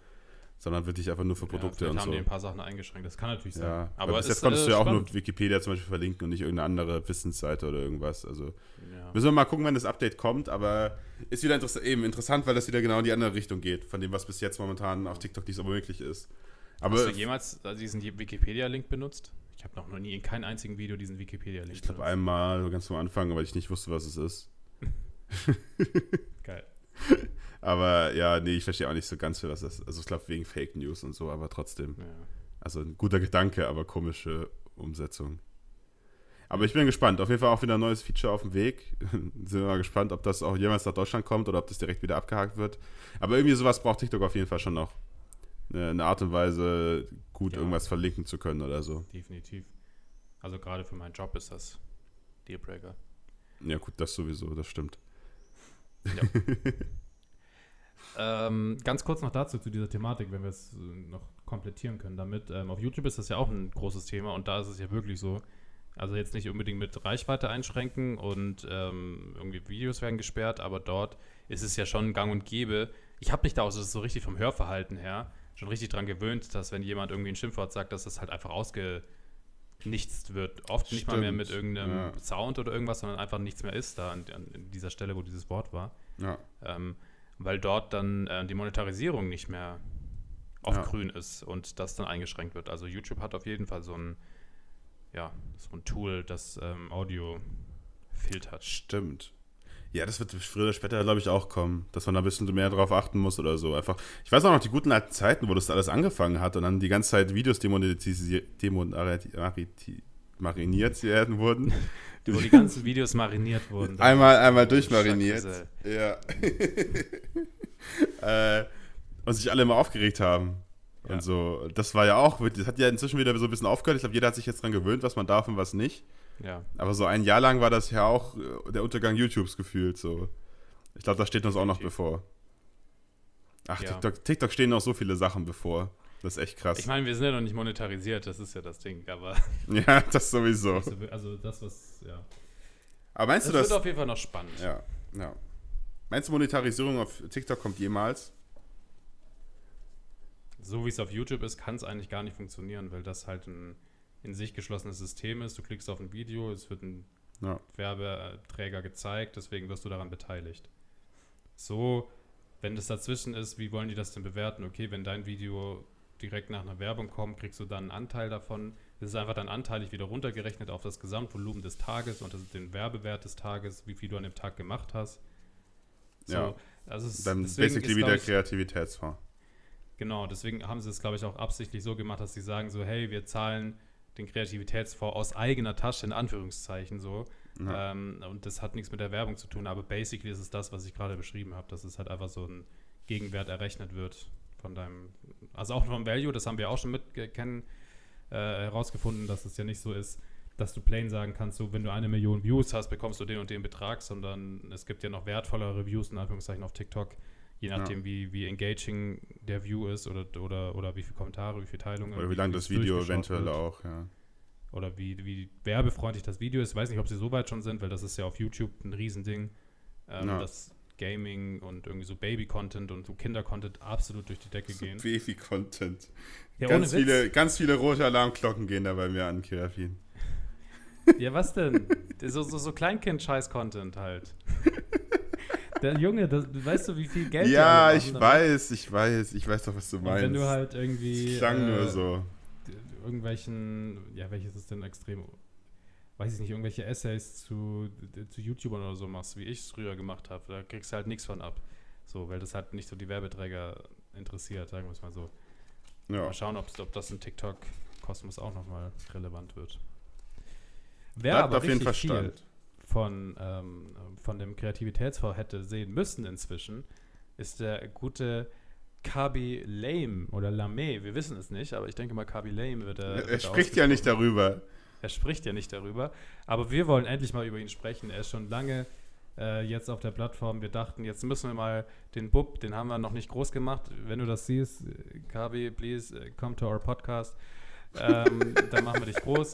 sondern wirklich einfach nur für Produkte ja, und haben so. haben die ein paar Sachen eingeschränkt. Das kann natürlich sein. Ja, aber bis jetzt konntest äh, du ja auch nur Wikipedia zum Beispiel verlinken und nicht irgendeine andere Wissensseite oder irgendwas. Also ja. müssen wir mal gucken, wenn das Update kommt. Aber ist wieder interess eben interessant, weil das wieder genau in die andere Richtung geht, von dem, was bis jetzt momentan auf TikTok nicht so möglich ist. Aber Hast du jemals diesen Wikipedia-Link benutzt? Ich habe noch nie in keinem einzigen Video diesen Wikipedia-Link Ich glaube einmal ganz am Anfang, weil ich nicht wusste, was es ist. Geil. Aber ja, nee, ich verstehe auch nicht so ganz, für was das ist. Also ich glaube wegen Fake News und so, aber trotzdem. Ja. Also ein guter Gedanke, aber komische Umsetzung. Aber ich bin gespannt. Auf jeden Fall auch wieder ein neues Feature auf dem Weg. Sind wir mal gespannt, ob das auch jemals nach Deutschland kommt oder ob das direkt wieder abgehakt wird. Aber irgendwie sowas braucht TikTok auf jeden Fall schon noch. Eine Art und Weise, gut ja. irgendwas verlinken zu können oder so. Definitiv. Also gerade für meinen Job ist das Dealbreaker. Ja, gut, das sowieso, das stimmt. Ja. Ähm, ganz kurz noch dazu, zu dieser Thematik, wenn wir es äh, noch komplettieren können damit. Ähm, auf YouTube ist das ja auch ein großes Thema und da ist es ja wirklich so, also jetzt nicht unbedingt mit Reichweite einschränken und ähm, irgendwie Videos werden gesperrt, aber dort ist es ja schon gang und gäbe. Ich habe mich da auch so richtig vom Hörverhalten her schon richtig dran gewöhnt, dass wenn jemand irgendwie ein Schimpfwort sagt, dass das halt einfach ausgenichtst wird. Oft Stimmt. nicht mal mehr mit irgendeinem ja. Sound oder irgendwas, sondern einfach nichts mehr ist da an, an dieser Stelle, wo dieses Wort war. Ja. Ähm, weil dort dann äh, die Monetarisierung nicht mehr auf ja. grün ist und das dann eingeschränkt wird. Also YouTube hat auf jeden Fall so ein, ja, so ein Tool, das ähm, Audio filtert. Stimmt. Ja, das wird früher oder später, glaube ich, auch kommen, dass man da ein bisschen mehr drauf achten muss oder so. Einfach. Ich weiß auch noch die guten alten Zeiten, wo das alles angefangen hat und dann die ganze Zeit Videos demonetisiert, mariniert werden wurden. Wo die ganzen Videos mariniert wurden. Einmal, einmal durchmariniert. Ja. äh, und sich alle immer aufgeregt haben. Ja. Und so. Das war ja auch, das hat ja inzwischen wieder so ein bisschen aufgehört. Ich glaube, jeder hat sich jetzt dran gewöhnt, was man darf und was nicht. Ja. Aber so ein Jahr lang war das ja auch äh, der Untergang YouTubes gefühlt. So. Ich glaube, das steht uns auch noch bevor. Ach, ja. TikTok, TikTok stehen noch so viele Sachen bevor. Das ist echt krass. Ich meine, wir sind ja noch nicht monetarisiert, das ist ja das Ding, aber. ja, das sowieso. Also das, was, ja. Aber meinst das du das? Das wird auf jeden Fall noch spannend. Ja, ja. Meinst du, Monetarisierung auf TikTok kommt jemals? So wie es auf YouTube ist, kann es eigentlich gar nicht funktionieren, weil das halt ein in sich geschlossenes System ist. Du klickst auf ein Video, es wird ein ja. Werbeträger gezeigt, deswegen wirst du daran beteiligt. So, wenn das dazwischen ist, wie wollen die das denn bewerten? Okay, wenn dein Video direkt nach einer Werbung kommt, kriegst du dann einen Anteil davon. Das ist einfach dann anteilig wieder runtergerechnet auf das Gesamtvolumen des Tages und den Werbewert des Tages, wie viel du an dem Tag gemacht hast. So, ja, also es, dann basically ist, wieder ich, Kreativitätsfonds. Genau, deswegen haben sie es, glaube ich, auch absichtlich so gemacht, dass sie sagen so, hey, wir zahlen den Kreativitätsfonds aus eigener Tasche, in Anführungszeichen so. Ja. Ähm, und das hat nichts mit der Werbung zu tun, aber basically ist es das, was ich gerade beschrieben habe, dass es halt einfach so ein Gegenwert errechnet wird von deinem, also auch vom Value, das haben wir auch schon mit kennen, äh, herausgefunden, dass es ja nicht so ist, dass du plain sagen kannst, so wenn du eine Million Views hast, bekommst du den und den Betrag, sondern es gibt ja noch wertvollere Reviews in Anführungszeichen auf TikTok, je nachdem ja. wie, wie engaging der View ist oder, oder, oder wie viele Kommentare, wie viele Teilungen. Oder wie lang das Video eventuell wird. auch, ja. Oder wie, wie werbefreundlich das Video ist. Ich weiß nicht, ob sie so weit schon sind, weil das ist ja auf YouTube ein Riesending. Ähm, ja. Das Gaming und irgendwie so Baby-Content und so Kinder-Content absolut durch die Decke gehen. Baby-Content. Ja, ganz, viele, ganz viele rote Alarmglocken gehen da bei mir an, Kirafin. Ja, was denn? so so, so Kleinkind-Scheiß-Content halt. Der Junge, das, weißt du, wie viel Geld Ja, ich weiß, ich weiß, ich weiß doch, was du und meinst. Wenn du halt irgendwie. Das klang äh, nur so. Irgendwelchen, ja, welches ist denn extrem weiß ich nicht, irgendwelche Essays zu, zu YouTubern oder so machst, wie ich es früher gemacht habe, da kriegst du halt nichts von ab. So, weil das halt nicht so die Werbeträger interessiert, sagen wir es mal so. Ja. Mal schauen, ob, ob das in TikTok-Kosmos auch nochmal relevant wird. Wäre aber auf jeden Fall viel. Von, ähm, von dem Kreativitätsfonds hätte sehen müssen inzwischen, ist der gute Kabi Lame oder Lame, wir wissen es nicht, aber ich denke mal, Kabi Lame wird er. Er, er spricht ja nicht darüber. Er spricht ja nicht darüber. Aber wir wollen endlich mal über ihn sprechen. Er ist schon lange äh, jetzt auf der Plattform. Wir dachten, jetzt müssen wir mal den Bub, den haben wir noch nicht groß gemacht. Wenn du das siehst, Kabi, please uh, come to our podcast. Ähm, dann machen wir dich groß.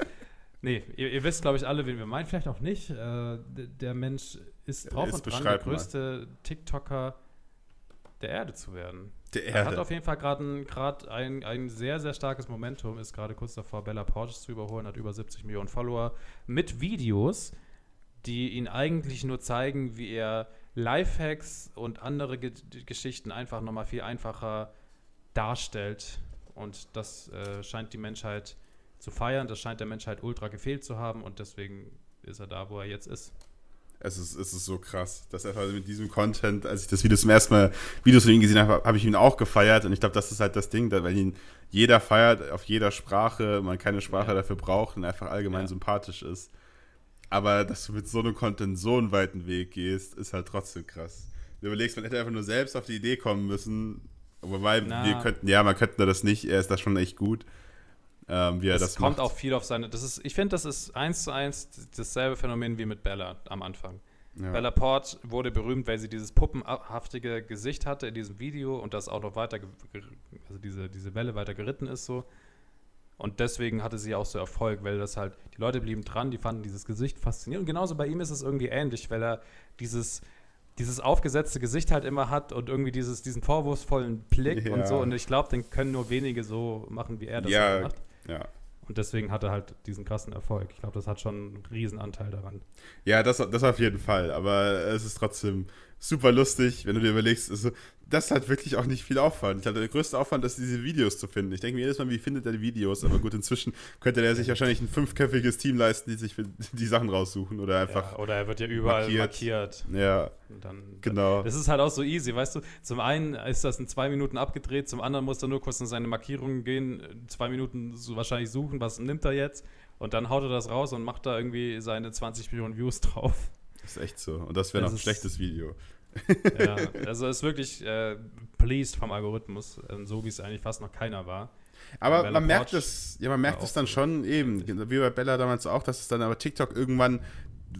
Nee, ihr, ihr wisst, glaube ich, alle, wen wir meinen. Vielleicht auch nicht. Äh, der Mensch ist drauf Ist und dran, der größte TikToker der Erde zu werden. Der Er hat Erde. auf jeden Fall gerade ein, ein, ein sehr, sehr starkes Momentum, ist gerade kurz davor, Bella Porches zu überholen, hat über 70 Millionen Follower mit Videos, die ihn eigentlich nur zeigen, wie er Lifehacks und andere Ge Geschichten einfach nochmal viel einfacher darstellt. Und das äh, scheint die Menschheit zu feiern, das scheint der Menschheit ultra gefehlt zu haben und deswegen ist er da, wo er jetzt ist. Es ist, es ist so krass, dass einfach mit diesem Content, als ich das Video zum ersten Mal Videos von ihm gesehen habe, habe ich ihn auch gefeiert und ich glaube, das ist halt das Ding, weil ihn jeder feiert, auf jeder Sprache, man keine Sprache Ja. dafür braucht und einfach allgemein Ja. sympathisch ist. Aber dass du mit so einem Content so einen weiten Weg gehst, ist halt trotzdem krass. Du überlegst, man hätte einfach nur selbst auf die Idee kommen müssen, wobei Na. wir könnten, ja, man könnte das nicht, er ist da schon echt gut, ähm, wie er Es das kommt macht. auch viel auf seine. Das ist, ich finde, das ist eins zu eins dasselbe Phänomen wie mit Bella am Anfang. Ja. Bella Port wurde berühmt, weil sie dieses puppenhaftige Gesicht hatte in diesem Video und das auch noch weiter, also diese, diese Welle weiter geritten ist so. Und deswegen hatte sie auch so Erfolg, weil das halt, die Leute blieben dran, die fanden dieses Gesicht faszinierend. Und genauso bei ihm ist es irgendwie ähnlich, weil er dieses, dieses aufgesetzte Gesicht halt immer hat und irgendwie dieses, diesen vorwurfsvollen Blick Ja. und so. Und ich glaube, den können nur wenige so machen, wie er das Ja. macht. Ja. Und deswegen hat er halt diesen krassen Erfolg. Ich glaube, das hat schon einen Riesenanteil daran. Ja, das, das auf jeden Fall. Aber es ist trotzdem super lustig, wenn du dir überlegst, also, das hat wirklich auch nicht viel Aufwand. Ich glaube, der größte Aufwand ist, diese Videos zu finden. Ich denke mir jedes Mal, wie findet er die Videos? Aber gut, inzwischen könnte der sich wahrscheinlich ein fünfköpfiges Team leisten, die sich für die Sachen raussuchen oder einfach. ja, oder er wird ja überall markiert. markiert. Ja, dann, genau. Das ist halt auch so easy, weißt du? Zum einen ist das in zwei Minuten abgedreht, zum anderen muss er nur kurz in seine Markierungen gehen, zwei Minuten so wahrscheinlich suchen, was nimmt er jetzt? Und dann haut er das raus und macht da irgendwie seine 20 Millionen Views drauf. Das ist echt so. Und das wäre noch ein schlechtes Video. ja, also ist wirklich äh, pleased vom Algorithmus, äh, so wie es eigentlich fast noch keiner war. Aber man merkt es, ja, man merkt es dann schon eben, wie bei Bella damals auch, dass es dann aber TikTok irgendwann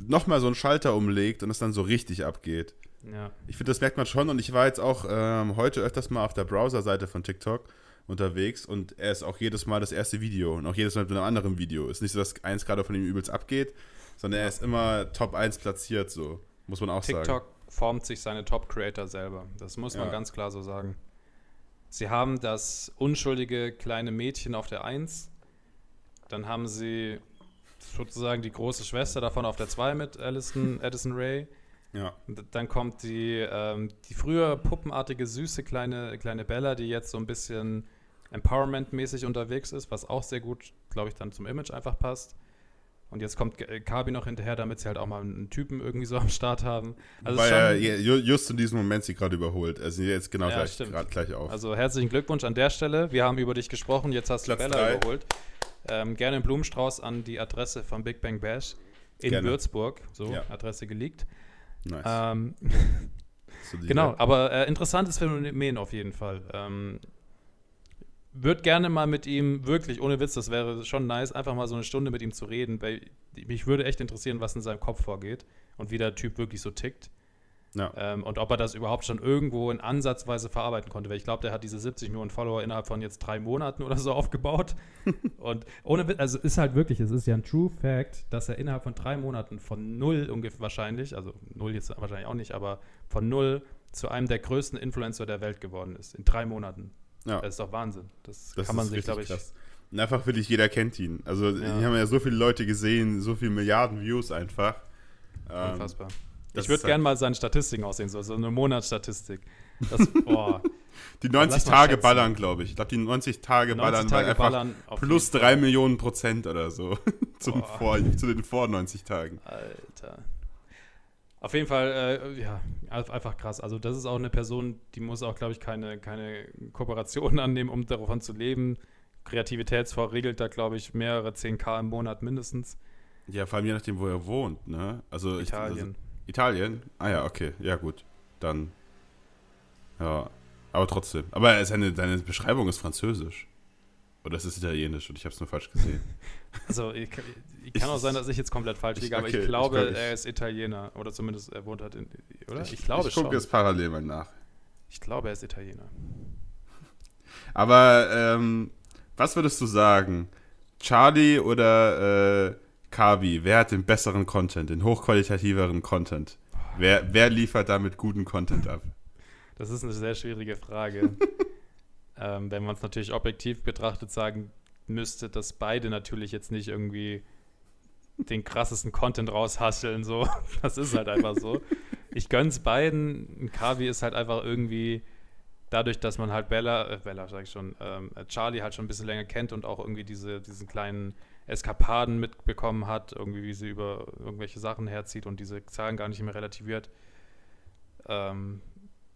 nochmal so einen Schalter umlegt und es dann so richtig abgeht. Ja, Ich finde, das merkt man schon und ich war jetzt auch ähm, heute öfters mal auf der Browser-Seite von TikTok unterwegs und er ist auch jedes Mal das erste Video und auch jedes Mal mit einem anderen Video. Ist nicht so, dass eins gerade von ihm übelst abgeht, sondern er ist immer Top 1 platziert, so, muss man auch sagen. TikTok formt sich seine Top-Creator selber. Das muss man Ja. ganz klar so sagen. Sie haben das unschuldige kleine Mädchen auf der 1. Dann haben sie sozusagen die große Schwester davon auf der 2 mit Alison, Addison Ray. Ja. Dann kommt die, ähm, die früher puppenartige, süße kleine, kleine Bella, die jetzt so ein bisschen Empowerment-mäßig unterwegs ist, was auch sehr gut, glaube ich, dann zum Image einfach passt. Und jetzt kommt G- Kabi noch hinterher, damit sie halt auch mal einen Typen irgendwie so am Start haben. Also Weil ja, ju- just in diesem Moment sie gerade überholt. Also jetzt genau Ja, gleich, grad gleich auf. Also herzlichen Glückwunsch an der Stelle. Wir haben über dich gesprochen, jetzt hast du Bella drei. überholt. Ähm, gerne einen Blumenstrauß an die Adresse von Big Bang Bash in Gerne. Würzburg. So, Ja. Adresse geleakt. nice. Ähm, genau, aber äh, interessantes Phänomen auf jeden Fall. Ähm, Würde gerne mal mit ihm, wirklich, ohne Witz, das wäre schon nice, einfach mal so eine Stunde mit ihm zu reden, weil mich würde echt interessieren, was in seinem Kopf vorgeht und wie der Typ wirklich so tickt. Ja. Ähm, und ob er das überhaupt schon irgendwo in Ansatzweise verarbeiten konnte. Weil ich glaube, der hat diese 70 Millionen Follower innerhalb von jetzt drei Monaten oder so aufgebaut. und ohne Witz, also ist halt wirklich, es ist ja ein True Fact, dass er innerhalb von drei Monaten von null ungefähr wahrscheinlich, also null jetzt wahrscheinlich auch nicht, aber von null zu einem der größten Influencer der Welt geworden ist. In drei Monaten. Ja. Das ist doch Wahnsinn. Das, Das kann man sich, glaube ich. krass. Und einfach wirklich jeder kennt ihn. Also Ja. hier haben ja so viele Leute gesehen, so viele Milliarden Views einfach. Ähm, Unfassbar. Ich würde halt- gerne mal seine Statistiken aussehen, so, so eine Monatsstatistik. Das, boah, Die Lass 90 mal Tage ballern, glaube ich. Ich glaube, die 90 Tage 90 ballern Tage einfach ballern plus jeden 3 Millionen Prozent oder so. Zum Boah. vor, zu den vor 90 Tagen. Alter. Auf jeden Fall, äh, ja, ein- einfach krass. Also, das ist auch eine Person, die muss auch, glaube ich, keine, keine Kooperationen annehmen, um davon zu leben. Kreativitätsfonds regelt da, glaube ich, mehrere 10k im Monat mindestens. Ja, vor allem je nachdem, wo er wohnt, ne? Also ich- Italien. Also, Italien? Ah ja, okay. Ja, gut. Dann. Ja. Aber trotzdem. Aber seine, seine Beschreibung ist französisch. Oder es ist italienisch und ich habe es nur falsch gesehen. Also, ich, kann- ich kann auch sein, dass ich jetzt komplett falsch Ich- liege, aber okay, ich ich glaube, glaub, ich- er ist Italiener. Oder zumindest er wohnt halt in. Oder? Ich, glaube Ich gucke schon. jetzt parallel mal nach. Ich glaube, er ist Italiener. Aber ähm, was würdest du sagen? Charlie oder äh, Kabi? Wer hat den besseren Content, den hochqualitativeren Content? Wer, wer liefert damit guten Content ab? Das ist eine sehr schwierige Frage. ähm, wenn man es natürlich objektiv betrachtet, sagen müsste, dass beide natürlich jetzt nicht irgendwie den krassesten Content raushasseln. So. Das ist halt einfach so. Ich gönn's beiden. Kavi ist halt einfach irgendwie dadurch, dass man halt Bella, äh, Bella sag ich schon, ähm, äh, Charlie halt schon ein bisschen länger kennt und auch irgendwie diese, diesen kleinen Eskapaden mitbekommen hat, irgendwie wie sie über irgendwelche Sachen herzieht und diese Zahlen gar nicht mehr relativiert. Ähm,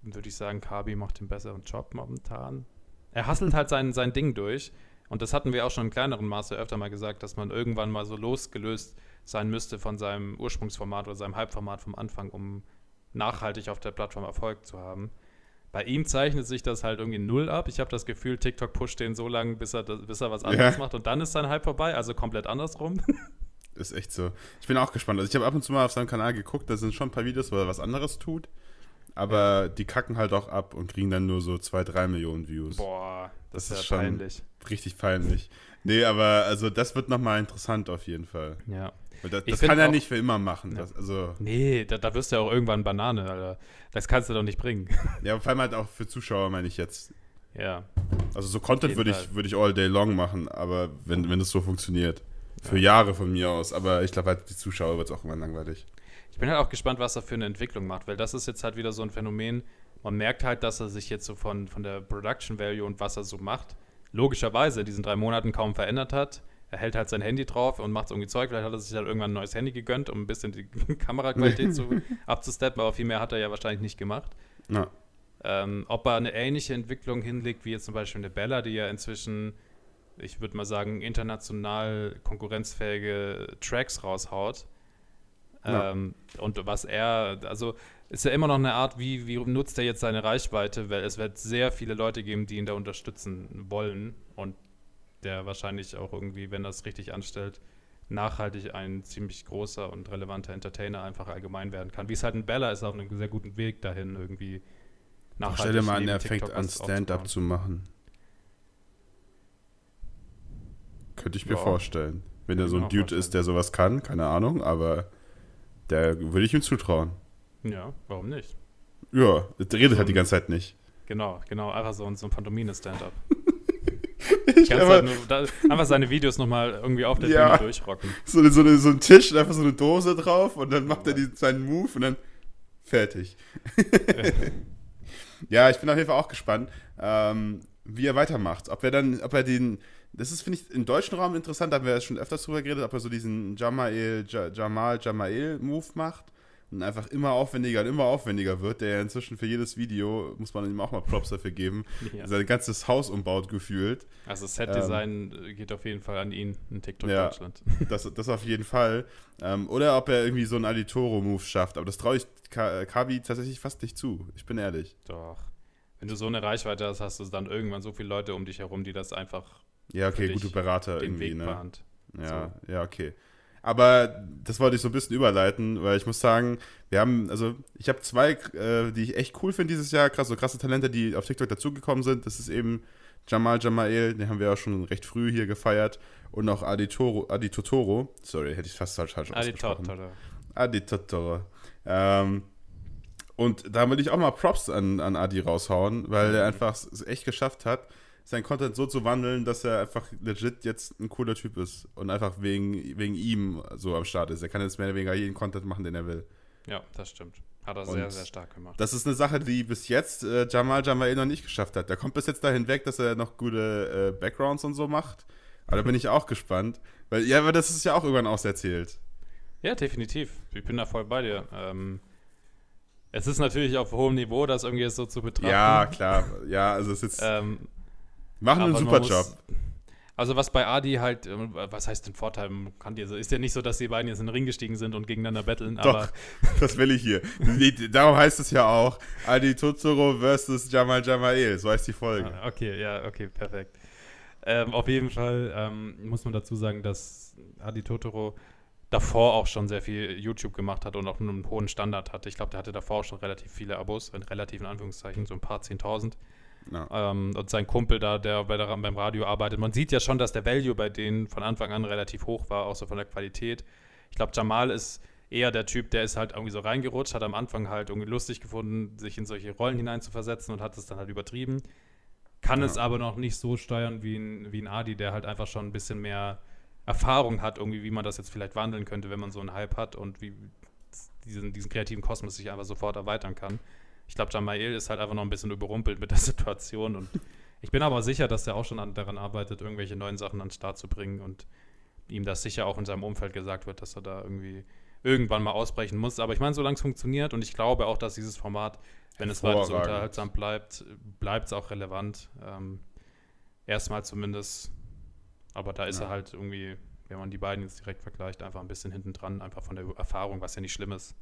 würde ich sagen, Kabi macht den besseren Job momentan. Er hasselt halt sein, sein Ding durch. Und das hatten wir auch schon im kleineren Maße öfter mal gesagt, dass man irgendwann mal so losgelöst sein müsste von seinem Ursprungsformat oder seinem Halbformat vom Anfang, um nachhaltig auf der Plattform Erfolg zu haben. Bei ihm zeichnet sich das halt irgendwie null ab. Ich habe das Gefühl, TikTok pusht den so lange, bis er, bis er was anderes Ja. macht und dann ist sein Hype vorbei, also komplett andersrum. Ist echt so. Ich bin auch gespannt. Also ich habe ab und zu mal auf seinem Kanal geguckt, da sind schon ein paar Videos, wo er was anderes tut. Aber die kacken halt auch ab und kriegen dann nur so zwei, drei Millionen Views. Boah, das, Das ist ja schon- peinlich. Richtig peinlich. Nee, aber also das wird nochmal interessant auf jeden Fall. Ja. Weil das das kann er auch- nicht für immer machen. Ja. Das, also, Nee, da, da wirst du ja auch irgendwann Banane, Alter. Das kannst du doch nicht bringen. ja, vor allem halt auch für Zuschauer meine ich jetzt. ja. Also so Content würde ich, würde ich all day long machen, aber wenn, wenn es so funktioniert. Für Jahre von mir aus. Aber ich glaube halt, die Zuschauer wird es auch immer langweilig. Ich bin halt auch gespannt, was er für eine Entwicklung macht, weil das ist jetzt halt wieder so ein Phänomen. Man merkt halt, dass er sich jetzt so von, von der Production Value und was er so macht, logischerweise in diesen drei Monaten kaum verändert hat. Er hält halt sein Handy drauf und macht irgendwie Zeug. Vielleicht hat er sich halt irgendwann ein neues Handy gegönnt, um ein bisschen die Kameraqualität zu, abzusteppen, aber viel mehr hat er ja wahrscheinlich nicht gemacht. Ja. Ähm, ob er eine ähnliche Entwicklung hinlegt, wie jetzt zum Beispiel eine Bella, die ja inzwischen, ich würde mal sagen, international konkurrenzfähige Tracks raushaut. Ja. Ähm, und was er, also ist ja immer noch eine Art, wie, wie nutzt er jetzt seine Reichweite, weil es wird sehr viele Leute geben, die ihn da unterstützen wollen und der wahrscheinlich auch irgendwie, wenn er es richtig anstellt, nachhaltig ein ziemlich großer und relevanter Entertainer einfach allgemein werden kann. Wie es halt ein Bella ist auf einem sehr guten Weg dahin, irgendwie nachhaltig Stell dir mal an, er fängt TikTok an, Stand-up zu machen. Könnte ich mir Ja. vorstellen. Wenn er so ein Dude ist, der sowas kann, keine Ahnung, aber der würde ich ihm zutrauen. Ja, warum nicht? Ja, redet halt die ganze Zeit nicht. Genau, genau, einfach so, ein- so ein Pantomime-Stand-up. Halt nur, da, einfach seine Videos nochmal irgendwie auf der Ja. Bühne durchrocken. so, so, so ein Tisch und einfach so eine Dose drauf und dann macht er die, seinen Move und dann fertig. Ja, ich bin auf jeden Fall auch gespannt, ähm, wie er weitermacht. Ob er dann, ob er den, das ist, finde ich, im deutschen Raum interessant, da haben wir ja schon öfters drüber geredet, ob er so diesen Jamael, ja, Jamal, Jamael-Move macht und einfach immer aufwendiger und immer aufwendiger wird, der ja inzwischen für jedes Video, muss man ihm auch mal Props dafür geben, Ja. sein ganzes Haus umbaut gefühlt. Also Set-Design äh, geht auf jeden Fall an ihn in TikTok Ja. Deutschland. Das, das auf jeden Fall. Ähm, oder ob er irgendwie so einen Aditoro-Move schafft. Aber das traue ich Ka- Kabi tatsächlich fast nicht zu. Ich bin ehrlich. Doch. Wenn du so eine Reichweite hast, hast du dann irgendwann so viele Leute um dich herum, die das einfach Ja, okay, gute Berater irgendwie, Weg ne? bahnt. Ja, ja, okay. Aber das wollte ich so ein bisschen überleiten, weil ich muss sagen, wir haben, also ich habe zwei, äh, die ich echt cool finde dieses Jahr, krass, so krasse Talente, die auf TikTok dazugekommen sind. Das ist eben Jamal Jamael, den haben wir ja schon recht früh hier gefeiert. Und auch Adi, Toro, Adi Totoro. Sorry, hätte ich fast falsch, die ausgesprochen. Tot, oder? Adi Totoro. Ähm, und da will ich auch mal Props an, an Adi raushauen, weil er einfach es echt geschafft hat, sein Content so zu wandeln, dass er einfach legit jetzt ein cooler Typ ist und einfach wegen, wegen ihm so am Start ist. Er kann jetzt mehr oder weniger jeden Content machen, den er will. Ja, das stimmt. Hat er Und sehr, sehr stark gemacht. Das ist eine Sache, die bis jetzt äh, Jamal Jamael noch nicht geschafft hat. Der kommt bis jetzt dahin weg, dass er noch gute äh, Backgrounds und so macht. Aber da bin ich auch gespannt. Weil, ja, aber das ist ja auch irgendwann auserzählt. Ja, definitiv. Ich bin da voll bei dir. Ähm, es ist natürlich auf hohem Niveau, das irgendwie so zu betrachten. Ja, klar. Ja, also es ist. Ähm, machen einen super Job. Also was bei Adi halt, äh, was heißt den Vorteil? Kann dir so, ist ja nicht so, dass die beiden jetzt in den Ring gestiegen sind und gegeneinander betteln, Doch, das will ich hier. Darum heißt es ja auch Adi Tozoro versus Jamal Jamael, so heißt die Folge. Ah, okay, ja, okay, perfekt. Ähm, auf jeden Fall ähm, muss man dazu sagen, dass Adi Totoro davor auch schon sehr viel YouTube gemacht hat und auch einen hohen Standard hatte. Ich glaube, der hatte davor auch schon relativ viele Abos, in relativen Anführungszeichen, so ein paar 10.000. Ja. Ähm, und sein Kumpel da, der, bei der beim Radio arbeitet. Man sieht ja schon, dass der Value bei denen von Anfang an relativ hoch war, auch so von der Qualität. Ich glaube, Jamal ist eher der Typ, der ist halt irgendwie so reingerutscht, hat am Anfang halt irgendwie lustig gefunden, sich in solche Rollen hineinzuversetzen und hat es dann halt übertrieben. Kann ja. es aber noch nicht so steuern wie ein, wie ein Adi, der halt einfach schon ein bisschen mehr Erfahrung hat, irgendwie, wie man das jetzt vielleicht wandeln könnte, wenn man so einen Hype hat und wie diesen, diesen kreativen Kosmos sich einfach sofort erweitern kann. Ich glaube, Jamael ist halt einfach noch ein bisschen überrumpelt mit der Situation und ich bin aber sicher, dass er auch schon an, daran arbeitet, irgendwelche neuen Sachen an den Start zu bringen und ihm das sicher auch in seinem Umfeld gesagt wird, dass er da irgendwie irgendwann mal ausbrechen muss. Aber ich meine, solange es funktioniert und ich glaube auch, dass dieses Format, wenn es weiter so unterhaltsam bleibt, bleibt es auch relevant. Ähm, erstmal zumindest aber da ist ja. er halt irgendwie, wenn man die beiden jetzt direkt vergleicht, einfach ein bisschen hinten dran, einfach von der Erfahrung, was ja nicht schlimm ist.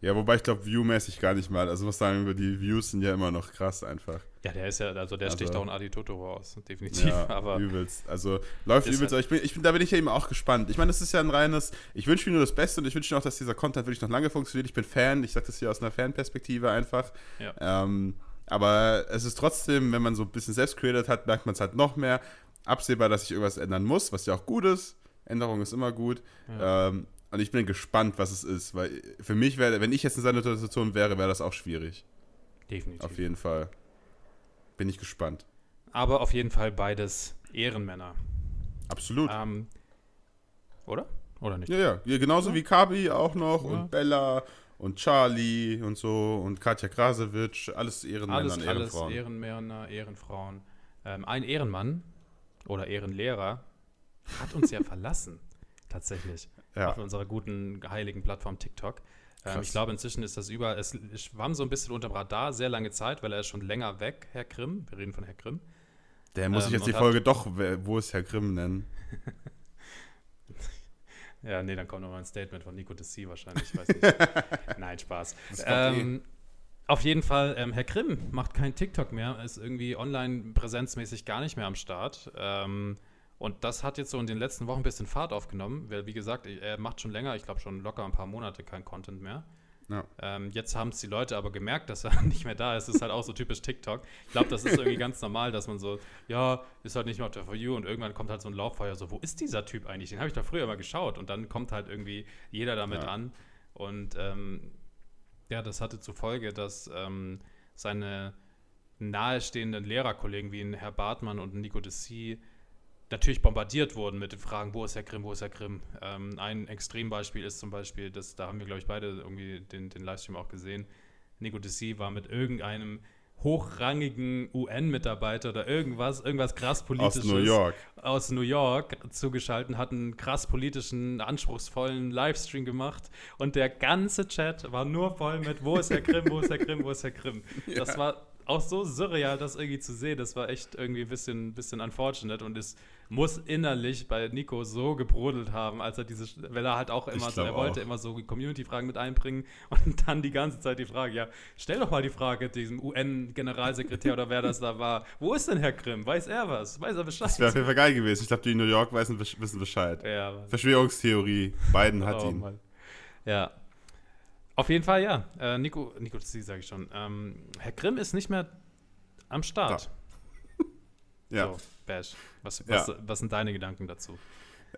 Ja, wobei ich glaube, viewmäßig gar nicht mal. Also, was sagen wir, die Views sind ja immer noch krass einfach. Ja, der ist ja, also der also, sticht auch ein Adi Totoro aus, definitiv. Ja, aber übelst. Also läuft übelst. Halt ich bin, ich bin, da bin ich ja eben auch gespannt. Ich meine, das ist ja ein reines, ich wünsche mir nur das Beste und ich wünsche mir auch, dass dieser Content wirklich noch lange funktioniert. Ich bin Fan, ich sage das hier aus einer Fanperspektive einfach. Ja. Ähm, aber es ist trotzdem, wenn man so ein bisschen selbst created hat, merkt man es halt noch mehr absehbar, dass sich irgendwas ändern muss, was ja auch gut ist. Änderung ist immer gut. Ja. Ähm, und ich bin gespannt, was es ist, weil für mich wäre, wenn ich jetzt in seiner Situation wäre, wäre das auch schwierig. Definitiv. Auf jeden Fall. Bin ich gespannt. Aber auf jeden Fall beides Ehrenmänner. Absolut. Ähm, oder? Oder nicht? Ja, ja. ja genauso ja. wie Kabi auch noch und Bella und Charlie und so und Katja Krasewitsch. Alles Ehrenmänner alles, und Ehrenfrauen. Alles Ehrenmänner, Ehrenfrauen. Ähm, ein Ehrenmann oder Ehrenlehrer hat uns ja verlassen, tatsächlich, ja. auf unserer guten, heiligen Plattform TikTok. Ähm, ich glaube, inzwischen ist das über, es schwamm so ein bisschen unter dem Radar, sehr lange Zeit, weil er ist schon länger weg, Herr Grimm. Wir reden von Herr Grimm. Der muss ähm, ich jetzt die Folge doch, wo ist Herr Grimm nennen? ja, nee, dann kommt nochmal ein Statement von Nico Dessi wahrscheinlich, ich weiß nicht. Nein, Spaß. Ähm, auf jeden Fall, ähm, Herr Grimm macht kein TikTok mehr, ist irgendwie online präsenzmäßig gar nicht mehr am Start. Ähm, und das hat jetzt so in den letzten Wochen ein bisschen Fahrt aufgenommen, weil, wie gesagt, er macht schon länger, ich glaube schon locker ein paar Monate kein Content mehr. Ja. Ähm, jetzt haben es die Leute aber gemerkt, dass er nicht mehr da ist. Das ist halt auch so typisch TikTok. Ich glaube, das ist irgendwie ganz normal, dass man so, ja, ist halt nicht mehr auf der For You und irgendwann kommt halt so ein Lauffeuer, so, wo ist dieser Typ eigentlich? Den habe ich da früher mal geschaut und dann kommt halt irgendwie jeder damit ja. an. Und ähm, ja, das hatte zur Folge, dass ähm, seine nahestehenden Lehrerkollegen wie Herr Bartmann und Nico Dessy natürlich bombardiert wurden mit den Fragen, wo ist Herr Grimm, wo ist Herr Grimm. Ähm, ein Extrembeispiel ist zum Beispiel, das, da haben wir, glaube ich, beide irgendwie den, den Livestream auch gesehen. Nico Dessy war mit irgendeinem hochrangigen UN-Mitarbeiter oder irgendwas, irgendwas krass politisches aus New York, aus New York zugeschaltet, hat einen krass politischen, anspruchsvollen Livestream gemacht und der ganze Chat war nur voll mit, wo ist Herr Grimm, wo ist Herr Grimm, wo ist Herr Grimm. Ja. Das war auch so surreal, das irgendwie zu sehen. Das war echt irgendwie ein bisschen, bisschen unfortunate und es muss innerlich bei Nico so gebrodelt haben, als er diese, weil er halt auch immer so, er wollte auch. immer so Community-Fragen mit einbringen und dann die ganze Zeit die Frage, ja, stell doch mal die Frage diesem UN-Generalsekretär oder wer das da war, wo ist denn Herr Grimm? Weiß er was? Weiß er Bescheid? Das wäre auf jeden Fall geil gewesen. Ich glaube, die in New York wissen, wissen Bescheid. Ja, Verschwörungstheorie, Biden hat oh, ihn. Mann. Ja, auf jeden Fall, ja. Äh, Nico, Nico, das sage ich schon. Ähm, Herr Grimm ist nicht mehr am Start. Ja. So, Bash. Was, was, ja. was sind deine Gedanken dazu?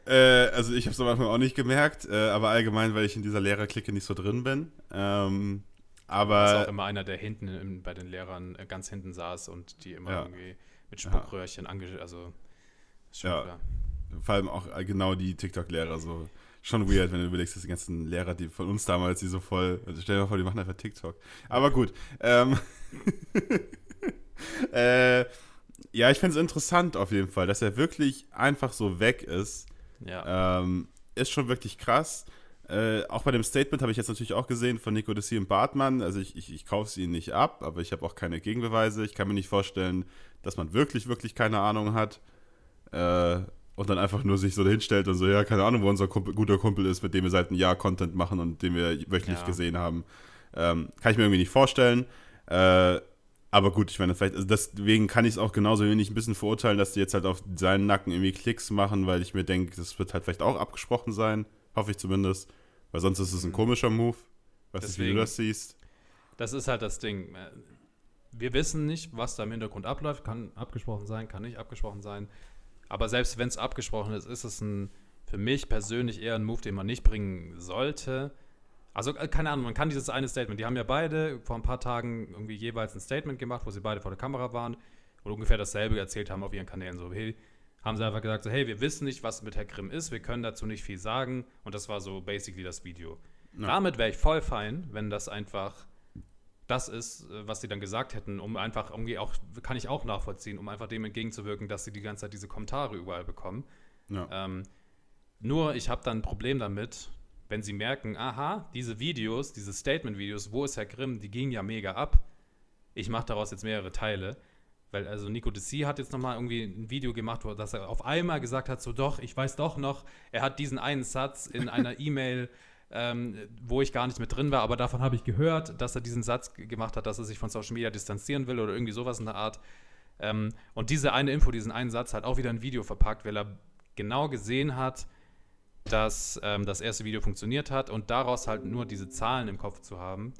Äh, also ich habe es am Anfang auch nicht gemerkt, äh, aber allgemein, weil ich in dieser Lehrerklicke nicht so drin bin. Ähm, aber das ist auch immer einer, der hinten im, bei den Lehrern äh, ganz hinten saß und die immer ja. irgendwie mit Spuckröhrchen ange... Also, schon ja. Klar. Vor allem auch äh, genau die TikTok-Lehrer so schon weird, wenn du überlegst, dass die ganzen Lehrer, die von uns damals, die so voll, also stell dir mal vor, die machen einfach TikTok. Aber gut. Ähm, äh, ja, ich finde es interessant auf jeden Fall, dass er wirklich einfach so weg ist. Ja. Ähm, ist schon wirklich krass. Äh, auch bei dem Statement habe ich jetzt natürlich auch gesehen von Nico Dessy und Bartmann. Also ich, ich, ich kaufe sie nicht ab, aber ich habe auch keine Gegenbeweise. Ich kann mir nicht vorstellen, dass man wirklich, wirklich keine Ahnung hat. Äh, und dann einfach nur sich so hinstellt und so, ja, keine Ahnung, wo unser Kumpel, guter Kumpel ist, mit dem wir seit einem Jahr Content machen und den wir wöchentlich ja. gesehen haben. Ähm, kann ich mir irgendwie nicht vorstellen. Äh, aber gut, ich meine, vielleicht, also deswegen kann ich es auch genauso wenig ein bisschen verurteilen, dass die jetzt halt auf seinen Nacken irgendwie Klicks machen, weil ich mir denke, das wird halt vielleicht auch abgesprochen sein. Hoffe ich zumindest. Weil sonst ist es ein mhm. komischer Move. Was ist, wie du das siehst. Das ist halt das Ding. Wir wissen nicht, was da im Hintergrund abläuft. Kann abgesprochen sein, kann nicht abgesprochen sein. Aber selbst wenn es abgesprochen ist, ist es ein, für mich persönlich eher ein Move, den man nicht bringen sollte. Also, äh, keine Ahnung, man kann dieses eine Statement, die haben ja beide vor ein paar Tagen irgendwie jeweils ein Statement gemacht, wo sie beide vor der Kamera waren und ungefähr dasselbe erzählt haben auf ihren Kanälen. So, hey, haben sie einfach gesagt, so, hey, wir wissen nicht, was mit Herr Grimm ist, wir können dazu nicht viel sagen. Und das war so basically das Video. Ja. Damit wäre ich voll fein, wenn das einfach das ist, äh, was sie dann gesagt hätten, um einfach irgendwie auch, kann ich auch nachvollziehen, um einfach dem entgegenzuwirken, dass sie die ganze Zeit diese Kommentare überall bekommen. Ja. Ähm, nur ich habe dann ein Problem damit, wenn sie merken, aha, diese Videos, diese Statement-Videos, wo ist Herr Grimm, die gingen ja mega ab. Ich mache daraus jetzt mehrere Teile. Weil also Nico Desi hat jetzt nochmal irgendwie ein Video gemacht, wo dass er auf einmal gesagt hat, so doch, ich weiß doch noch, er hat diesen einen Satz in einer E-Mail ähm, wo ich gar nicht mit drin war, aber davon habe ich gehört, dass er diesen Satz gemacht hat, dass er sich von Social Media distanzieren will oder irgendwie sowas in der Art. Ähm, und diese eine Info, diesen einen Satz hat auch wieder ein Video verpackt, weil er genau gesehen hat, dass ähm, das erste Video funktioniert hat und daraus halt nur diese Zahlen im Kopf zu haben,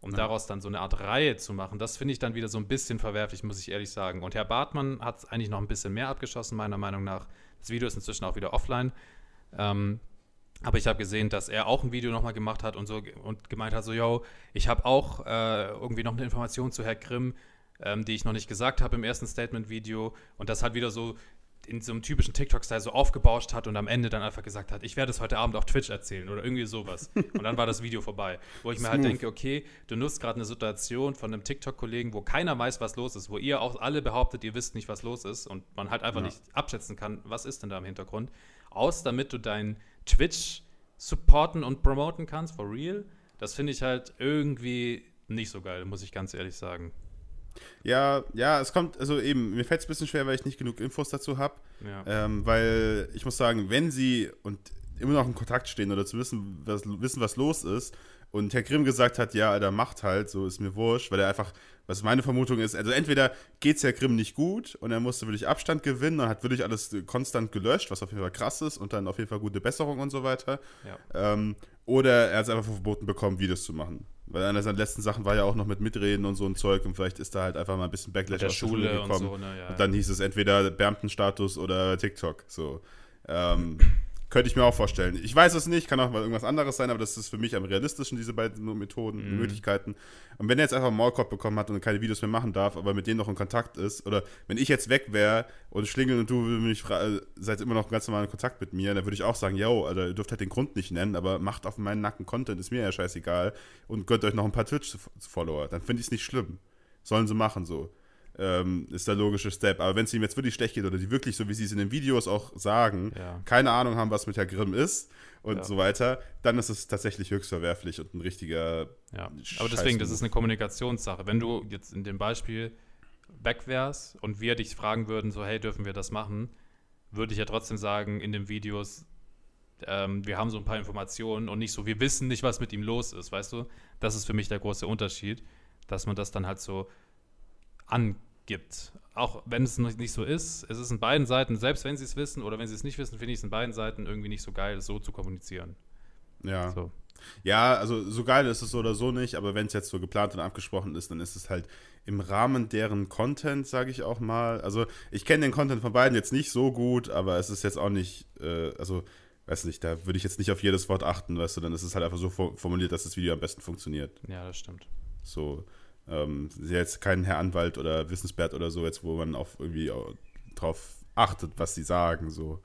um ja. daraus dann so eine Art Reihe zu machen, das finde ich dann wieder so ein bisschen verwerflich, muss ich ehrlich sagen. Und Herr Bartmann hat eigentlich noch ein bisschen mehr abgeschossen, meiner Meinung nach. Das Video ist inzwischen auch wieder offline. Ähm, aber ich habe gesehen, dass er auch ein Video nochmal gemacht hat und so und gemeint hat, so, yo, ich habe auch äh, irgendwie noch eine Information zu Herr Grimm, ähm, die ich noch nicht gesagt habe im ersten Statement-Video. Und das hat wieder so in so einem typischen TikTok-Style so aufgebauscht hat und am Ende dann einfach gesagt hat, ich werde es heute Abend auf Twitch erzählen oder irgendwie sowas. Und dann war das Video vorbei. Wo ich mir halt denke, okay, du nutzt gerade eine Situation von einem TikTok-Kollegen, wo keiner weiß, was los ist, wo ihr auch alle behauptet, ihr wisst nicht, was los ist und man halt einfach ja. nicht abschätzen kann, was ist denn da im Hintergrund, aus damit du dein Twitch supporten und promoten kannst, for real, das finde ich halt irgendwie nicht so geil, muss ich ganz ehrlich sagen. Ja, ja, es kommt, also eben, mir fällt es ein bisschen schwer, weil ich nicht genug Infos dazu habe. Ja. Ähm, weil ich muss sagen, wenn sie und immer noch in Kontakt stehen oder zu wissen, was, wissen, was los ist, und Herr Grimm gesagt hat, ja, Alter, macht halt, so ist mir wurscht, weil er einfach, was meine Vermutung ist, also entweder geht es Herr Grimm nicht gut und er musste wirklich Abstand gewinnen und hat wirklich alles konstant gelöscht, was auf jeden Fall krass ist und dann auf jeden Fall gute Besserung und so weiter. Ja. Ähm, oder er hat es einfach verboten bekommen, Videos zu machen. Weil einer seiner letzten Sachen war ja auch noch mit Mitreden und so ein Zeug und vielleicht ist da halt einfach mal ein bisschen Backlash der aus der Schule, Schule gekommen. Und, so, ne? ja, und dann hieß es entweder Beamtenstatus oder TikTok. So. Ähm, könnte ich mir auch vorstellen. Ich weiß es nicht, kann auch mal irgendwas anderes sein, aber das ist für mich am realistischen, diese beiden Methoden, mhm. Möglichkeiten. Und wenn er jetzt einfach einen Maulkorb bekommen hat und keine Videos mehr machen darf, aber mit denen noch in Kontakt ist, oder wenn ich jetzt weg wäre und Schlingel und du mich seid immer noch ganz normal in Kontakt mit mir, dann würde ich auch sagen, yo, also ihr dürft halt den Grund nicht nennen, aber macht auf meinen Nacken Content, ist mir ja scheißegal und gönnt euch noch ein paar Twitch-Follower. Dann finde ich es nicht schlimm. Sollen sie machen so ähm, ist der logische Step. Aber wenn es ihm jetzt wirklich schlecht geht oder die wirklich, so wie sie es in den Videos auch sagen, ja. keine Ahnung haben, was mit Herr Grimm ist und ja. so weiter, dann ist es tatsächlich höchst verwerflich und ein richtiger. Ja, aber deswegen, das ist eine Kommunikationssache. Wenn du jetzt in dem Beispiel weg wärst und wir dich fragen würden, so, hey, dürfen wir das machen, würde ich ja trotzdem sagen, in den Videos, ähm, wir haben so ein paar Informationen und nicht so, wir wissen nicht, was mit ihm los ist, weißt du? Das ist für mich der große Unterschied, dass man das dann halt so angibt. Auch wenn es nicht so ist, es ist in beiden Seiten, selbst wenn sie es wissen oder wenn sie es nicht wissen, finde ich es in beiden Seiten irgendwie nicht so geil, so zu kommunizieren. Ja. So. Ja, also so geil ist es so oder so nicht, aber wenn es jetzt so geplant und abgesprochen ist, dann ist es halt im Rahmen deren Content, sage ich auch mal. Also ich kenne den Content von beiden jetzt nicht so gut, aber es ist jetzt auch nicht, äh, also weiß nicht, da würde ich jetzt nicht auf jedes Wort achten, weißt du, dann ist es halt einfach so formuliert, dass das Video am besten funktioniert. Ja, das stimmt. So, ähm, jetzt kein Herr Anwalt oder Wissensbert oder so, jetzt wo man auf irgendwie drauf achtet, was sie sagen, so.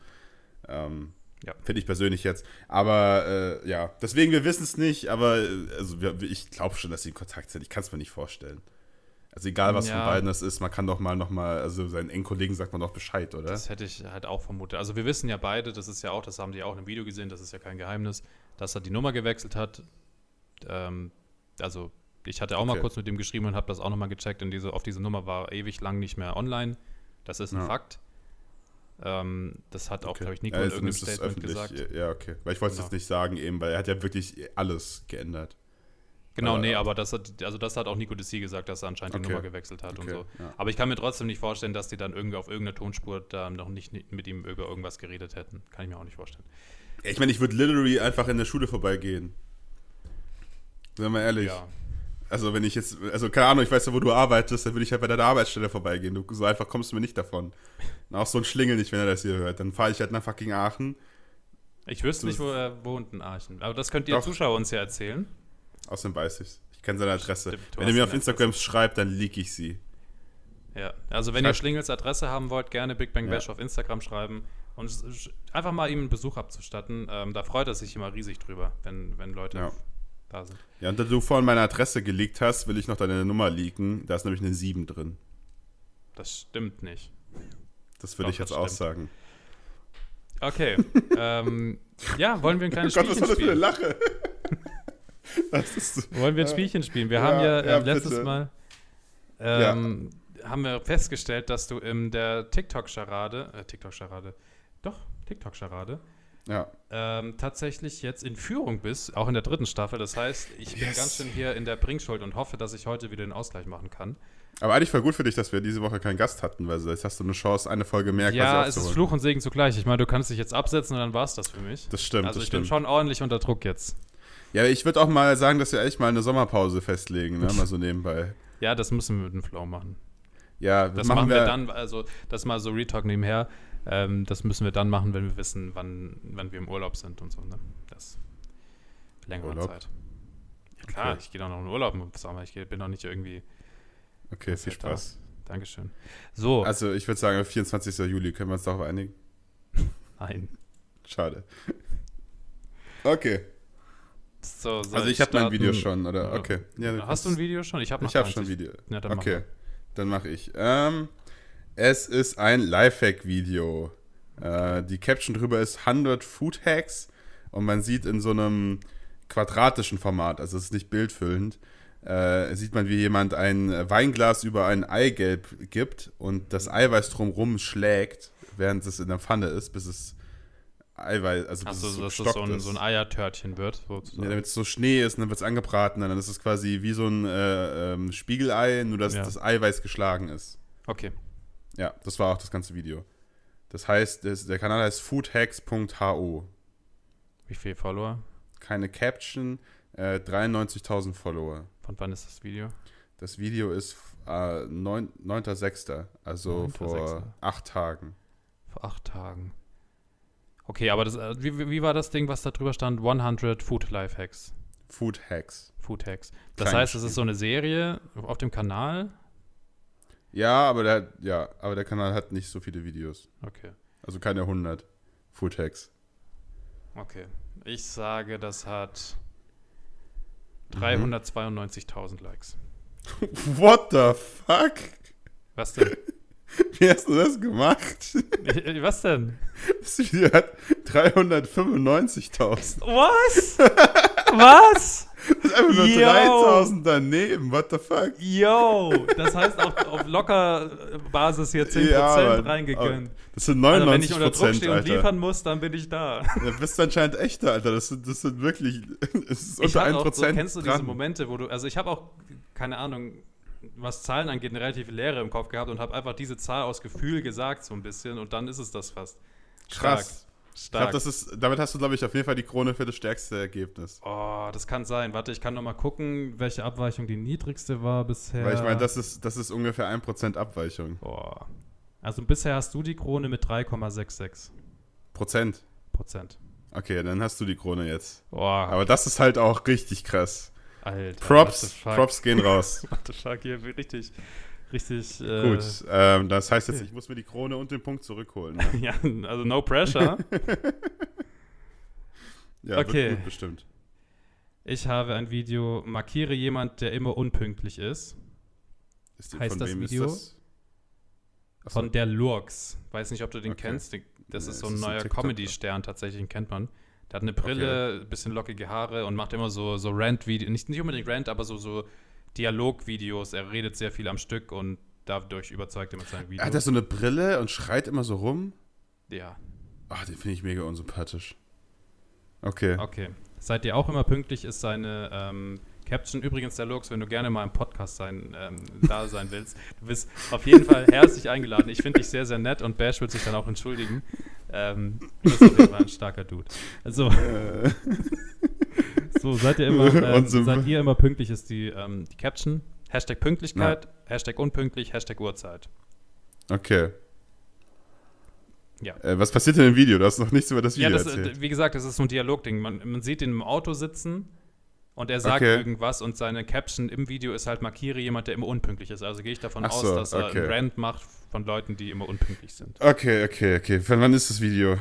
Ähm, ja. Finde ich persönlich jetzt. Aber äh, ja, deswegen, wir wissen es nicht, aber äh, also, wir, ich glaube schon, dass sie in Kontakt sind. Ich kann es mir nicht vorstellen. Also egal, was ja. von beiden das ist, man kann doch mal noch mal, also seinen engen Kollegen sagt man doch Bescheid, oder? Das hätte ich halt auch vermutet. Also wir wissen ja beide, das ist ja auch, das haben die auch in einem Video gesehen, das ist ja kein Geheimnis, dass er die Nummer gewechselt hat. Ähm, also ich hatte auch okay. mal kurz mit ihm geschrieben und habe das auch nochmal gecheckt. Und diese, auf diese Nummer war ewig lang nicht mehr online. Das ist ein ja. Fakt. Ähm, das hat auch, Okay. glaube ich, Nico Ja, in irgendeinem Statement gesagt. Ja, okay. Weil ich wollte es Genau. jetzt nicht sagen eben, weil er hat ja wirklich alles geändert. Genau, Aber- nee, aber das hat, also das hat auch Nico Desi gesagt, dass er anscheinend die Okay. Nummer gewechselt hat und Okay, so. ja. Aber ich kann mir trotzdem nicht vorstellen, dass die dann irgendwie auf irgendeiner Tonspur da noch nicht mit ihm über irgendwas geredet hätten. Kann ich mir auch nicht vorstellen. Ich meine, ich würde literally einfach in der Schule vorbeigehen. Sagen wir ehrlich. Ja. Also wenn ich jetzt, also keine Ahnung, ich weiß ja, wo du arbeitest, dann würde ich halt bei deiner Arbeitsstelle vorbeigehen. Du, so einfach kommst du mir nicht davon. Und auch so ein Schlingel nicht, wenn er das hier hört. Dann fahre ich halt nach fucking Aachen, Ich wüsste Du- nicht, wo er wohnt in Aachen. Aber das könnt ihr Doch. Zuschauer uns ja erzählen. außerdem weiß ich's. Ich kenne seine Adresse. Stimmt, wenn er mir auf Instagram schreibt, dann leak ich sie. Ja. Also wenn Schreib- ihr Schlingels Adresse haben wollt, gerne Big Bang Ja. Bash auf Instagram schreiben und einfach mal ihm einen Besuch abzustatten. Ähm, da freut er sich immer riesig drüber, wenn, wenn Leute Ja. Da sind. Ja, und da du vorhin meine Adresse geleakt hast, will ich noch deine Nummer leaken. Da ist nämlich eine 7 drin. Das stimmt nicht. Das Doch, ich jetzt das auch stimmt. sagen. Okay. ähm, ja, wollen wir ein kleines Oh Gott, was Spielchen war das für eine? Lache? das ist, Wollen wir ein Spielchen spielen? Wir Ja, haben ja, ja, ähm, letztes bitte. Mal ähm, haben wir festgestellt, dass du in der TikTok-Charade, äh, TikTok-Charade, doch, TikTok-Charade, ja. ähm, tatsächlich jetzt in Führung bist, auch in der dritten Staffel. Das heißt, ich bin Yes. ganz schön hier in der Bringschuld und hoffe, dass ich heute wieder den Ausgleich machen kann. Aber eigentlich voll gut für dich, dass wir diese Woche keinen Gast hatten, weil jetzt hast du eine Chance, eine Folge mehr ja, es ist. Fluch und Segen zugleich. Ich meine, du kannst dich jetzt absetzen und dann war es das für mich. Das stimmt, also das ich bin stimmt. schon ordentlich unter Druck jetzt. Ja, ich würde auch mal sagen, dass wir echt mal eine Sommerpause festlegen, ne? mal so nebenbei. Ja, das müssen wir mit dem Flow machen. Ja, Das machen wir dann, also das mal so Retalk nebenher. Ähm, das müssen wir dann machen, wenn wir wissen, wann, wann wir im Urlaub sind und so. Ne? Das längere Urlaub? Zeit. Ja, klar, Okay. ich gehe doch noch in Urlaub im Sommer. Ich bin doch nicht irgendwie. Okay, viel Spaß. Dankeschön. So, Also ich würde sagen, 24. Juli, können wir uns darauf einigen? nein. Schade. Okay, So, also ich habe mein? Video schon, oder? Okay. Ja, Hast du ein Video schon? Ich habe noch Ich habe schon ein Video. Ja, dann mach okay, mal. dann mache ich. Ähm, es ist ein Lifehack-Video. Äh, die Caption drüber ist 100 Food Hacks und man sieht in so einem quadratischen Format, also es ist nicht bildfüllend, äh, sieht man, wie jemand ein Weinglas über ein Eigelb gibt und das Eiweiß drumrum schlägt, während es in der Pfanne ist, bis es Eiweiß, also bis Achso, es so dass es so ein, so ein Eiertörtchen wird. Ja, damit es so Schnee ist, und dann wird es angebraten, dann ist es quasi wie so ein äh, ähm, Spiegelei, nur dass Ja. das Eiweiß geschlagen ist. okay. Ja, das war auch das ganze Video. Das heißt, das, der Kanal heißt foodhacks.ho. Wie viel Follower? Keine Caption, äh, 93.000 Follower. Von wann ist das Video? Das Video ist äh, neun- 9.6., also 9.6.. vor acht Tagen. Vor acht Tagen. Okay, aber das, äh, wie, wie war das Ding, was da drüber stand? 100 Food Life Hacks. Food Hacks. Food Hacks. Das Klein heißt, es ist so eine Serie auf dem Kanal. Ja, aber der, ja, aber der Kanal hat nicht so viele Videos. Okay. Also keine 100 Food Hacks. Okay. Ich sage, das hat Mhm. 392.000 Likes. What the fuck? Was denn? Wie hast du das gemacht? Was denn? Das Video hat 395.000. Was? Was? Das ist einfach nur Yo. 3000 daneben. What the fuck? Yo, das heißt auf, auf locker Basis hier 10% Mann. reingegönnt. Das sind Also wenn ich 99 unter Druck stehe und Alter. liefern muss, dann bin ich da. Da bist du anscheinend echter, Alter. Das sind, das sind wirklich. Es ist unter hab 1% auch so, kennst du diese dran. Momente, wo du, also ich habe auch, keine Ahnung, was Zahlen angeht, eine relative Leere im Kopf gehabt und habe einfach diese Zahl aus Gefühl gesagt so ein bisschen und dann ist es das fast. Stark. Krass. Ich Stark. glaub, das ist, damit hast du, glaube ich, auf jeden Fall die Krone für das stärkste Ergebnis. oh, das kann sein. Warte, ich kann noch mal gucken, welche Abweichung die niedrigste war bisher. Weil ich meine, das ist, das ist ungefähr 1% Abweichung. Boah. Also bisher hast du die Krone mit 3,66 Prozent. Prozent. Okay, dann hast du die Krone jetzt. Boah, Aber das ist halt auch richtig krass. Alter. Props. Props gehen raus. What the fuck, hier richtig, richtig. Äh, Gut, ähm, das heißt jetzt, okay. ich muss mir die Krone und den Punkt zurückholen. Ne? Ja, also no pressure. Ja, Okay. gut bestimmt. Ich habe ein Video, markiere jemand, der immer unpünktlich ist. Ist die- Heißt das wem Video? Ist das? Von der Lurks. Weiß nicht, ob du den Okay. kennst. Das Nee, ist so ist ein ein neuer? Comedy-Stern tatsächlich, den kennt man. Der hat eine Brille, bisschen lockige Haare und macht immer so, so Rant-Videos. Nicht, nicht unbedingt Rant, aber so, so Dialog-Videos. Er redet sehr viel am Stück und dadurch überzeugt er mit seinen Videos. Hat er so eine Brille und schreit immer so rum? Ja. Ach, den finde ich mega unsympathisch. Okay. Okay. Seid ihr auch immer pünktlich, ist seine ähm, Caption. Übrigens, der Lux, wenn du gerne mal im Podcast sein, ähm, da sein willst, du bist auf jeden Fall herzlich eingeladen. Ich finde dich sehr, sehr nett und Bash wird sich dann auch entschuldigen. Ähm, das ist auf jeden Fall ein starker Dude. Also, Äh, so, seid ihr immer, ähm, seid ihr immer pünktlich, ist die, ähm, die Caption. Hashtag Pünktlichkeit, Hashtag unpünktlich, Hashtag Uhrzeit. okay. Ja. Äh, was passiert denn im Video? Du hast noch nichts über das Ja, Video das, erzählt. äh, wie gesagt, das ist so ein Dialogding. Man, man sieht ihn im Auto sitzen und er sagt Okay. irgendwas und seine Caption im Video ist halt, markiere jemand, der immer unpünktlich ist. Also gehe ich davon Ach aus, so, dass er okay. einen Rant macht von Leuten, die immer unpünktlich sind. Okay, okay, okay. Von wann ist das Video?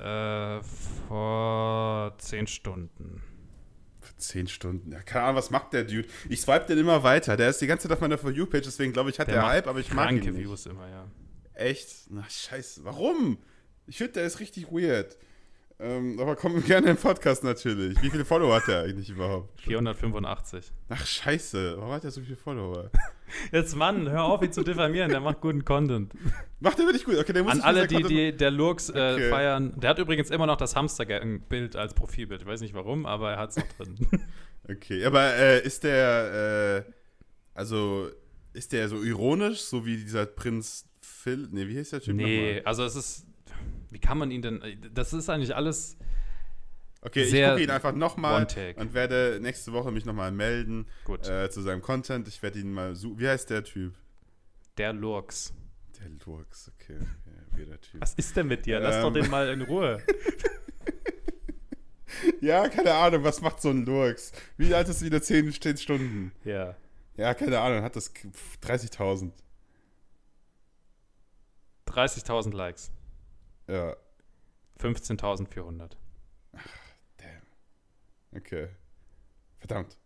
Äh, vor zehn Stunden. Für 10 Stunden. Ja, keine Ahnung, was macht der Dude? Ich swipe den immer weiter. Der ist die ganze Zeit auf meiner For You-Page, deswegen glaube ich, hat der, macht Hype, aber ich mag ihn nicht. Views immer, ja. Echt? Na, scheiße. Warum? Ich finde, der ist richtig weird. Ähm, aber komm gerne im Podcast natürlich. Wie viele Follower hat der eigentlich überhaupt? 485. Ach, scheiße. Warum hat der so viele Follower? Jetzt Mann, hör auf, ihn zu diffamieren, der macht guten Content. Macht der wirklich gut? Okay, der muss An alle, die, die der Lurks äh, Okay. feiern. Der hat übrigens immer noch das Hamstergang-Bild als Profilbild. Ich weiß nicht warum, aber er hat es noch drin. Okay, aber äh, ist der, äh, also, ist der so ironisch, so wie dieser Prinz Phil? Nee, wie heißt der Typ nee, nochmal? also es ist. Wie kann man ihn denn. Das ist eigentlich alles. Okay, ich gucke ihn einfach nochmal und werde nächste Woche mich nochmal melden Gut. äh, zu seinem Content. Ich werde ihn mal suchen. Wie heißt der Typ? Der Lurks. Der Lurks, okay. okay wie der Typ. Was ist denn mit dir? Lass Ähm. doch den mal in Ruhe. Ja, keine Ahnung, was macht so ein Lurks? Wie alt ist wieder 10, 10 Stunden? Ja. Ja, keine Ahnung, hat das pf, 30.000. 30.000 Likes. Ja, 15.400. damn. Okay. Verdammt.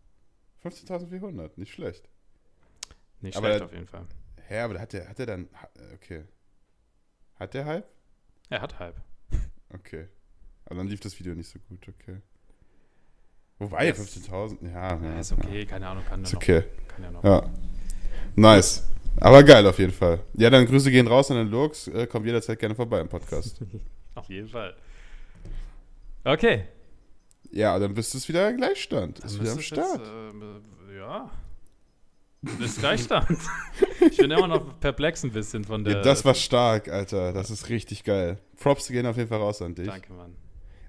15.400, nicht schlecht. Nicht Aber schlecht auf jeden Fall. Hä, aber hat der, hat der dann, okay. Hat der Hype? Er hat Hype. Okay. Aber dann lief das Video nicht so gut, okay. Wobei, Yes. 15.000, ja. Ja, ist okay, keine Ahnung, kann Ist ja okay. noch. Kann ja noch. Ja. Nice. Aber geil auf jeden Fall. Ja, dann Grüße gehen raus an den Lurks. Äh, kommt jederzeit gerne vorbei im Podcast. Auf jeden Fall. Okay. ja, dann bist du es wieder Gleichstand. Dann Ist wieder am Start. Jetzt, äh, ja. Ist Gleichstand. ich bin immer noch perplex ein bisschen von der. ja, das war stark, Alter. Das ist richtig geil. Props gehen auf jeden Fall raus an dich. Danke, Mann.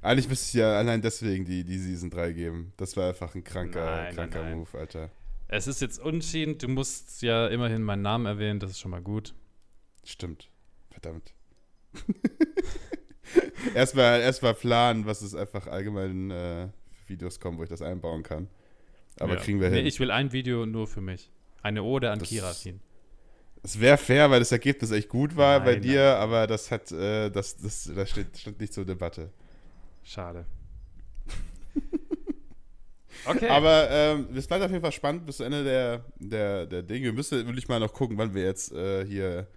Eigentlich müsste ich ja allein deswegen die, die Season 3 geben. Das war einfach ein kranker, Nein, nein, kranker nein. Move, Alter. Es ist jetzt unschieden. Du musst ja immerhin meinen Namen erwähnen. Das ist schon mal gut. Stimmt. Verdammt. erstmal erstmal planen, was es einfach allgemein äh, Videos kommen, wo ich das einbauen kann. Aber Ja. kriegen wir Nee, hin. ich will ein Video nur für mich. Eine Ode an Das- Kirafin. Es wäre fair, weil das Ergebnis echt gut war bei Nein, dir, aber das hat, äh, das, das, das steht, steht nicht zur Debatte. Schade. Okay. Aber ähm, es bleibt auf jeden Fall spannend bis zu Ende der, der, der Dinge. Wir müssen wirklich mal noch gucken, wann wir jetzt äh, hier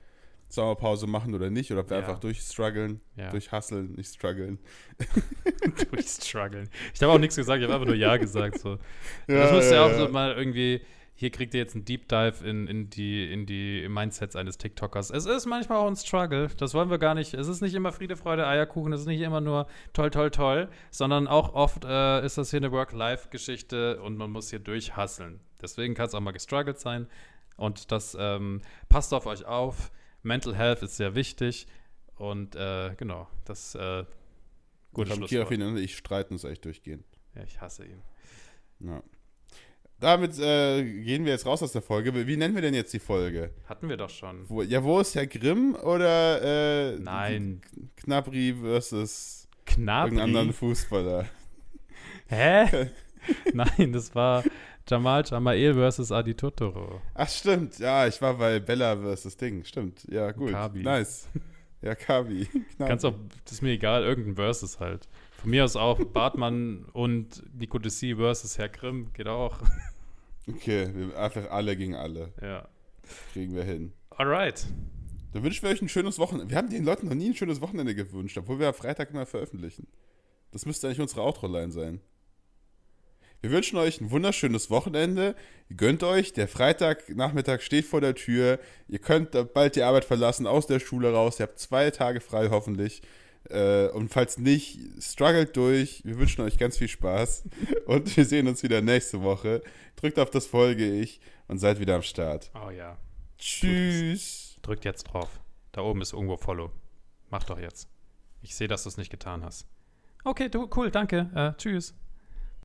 Sommerpause machen oder nicht, oder ob wir Ja. einfach durchstruggeln, ja. durchhusteln, nicht struggeln. durchstruggeln. Ich habe auch nichts gesagt, ich habe einfach nur Ja gesagt. So. das müsste ja auch so mal irgendwie. Hier kriegt ihr jetzt einen Deep Dive in, in, die, in die Mindsets eines TikTokers. Es ist manchmal auch ein Struggle. Das wollen wir gar nicht. Es ist nicht immer Friede, Freude, Eierkuchen. Es ist nicht immer nur toll, toll, toll. Sondern auch oft äh, ist das hier eine Work-Life-Geschichte und man muss hier durchhasseln. Deswegen kann es auch mal gestruggelt sein. Und das ähm, passt auf euch auf. Mental Health ist sehr wichtig. Und äh, genau, das äh, Gut, und ich streiten uns echt durchgehend. Ja, ich hasse ihn. Ja. Damit äh, gehen wir jetzt raus aus der Folge. Wie nennen wir denn jetzt die Folge? Hatten wir doch schon. Wo, ja, wo ist Herr Grimm oder äh, Nein. Knabri versus Knabri? irgendeinen anderen Fußballer? Hä? Nein, das war Jamal Jamael versus Adi Totoro. Ach, stimmt. Ja, ich war bei Bella versus Ding. Stimmt. Ja, gut. Kabi. Nice. Ja, Kabi. Kannst auch, das ist mir egal, irgendein Versus halt. Von mir aus auch Bartmann und Nico Dessy versus Herr Grimm, geht auch. Okay, wir einfach alle gegen alle. Ja. Kriegen wir hin. Alright. Dann wünschen wir euch ein schönes Wochenende. Wir haben den Leuten noch nie ein schönes Wochenende gewünscht, obwohl wir am Freitag immer veröffentlichen. Das müsste eigentlich unsere Outro-Line sein. Wir wünschen euch ein wunderschönes Wochenende. Gönnt euch, der Freitagnachmittag steht vor der Tür. Ihr könnt bald die Arbeit verlassen, aus der Schule raus. Ihr habt zwei Tage frei hoffentlich. Äh, und falls nicht, struggelt durch. Wir wünschen euch ganz viel Spaß. Und wir sehen uns wieder nächste Woche. Drückt auf das Folge ich und seid wieder am Start. Oh ja. Tschüss. Drückt jetzt drauf. Da oben ist irgendwo Follow. Mach doch jetzt. Ich sehe, dass du es nicht getan hast. Okay, du, cool, danke. Äh, tschüss.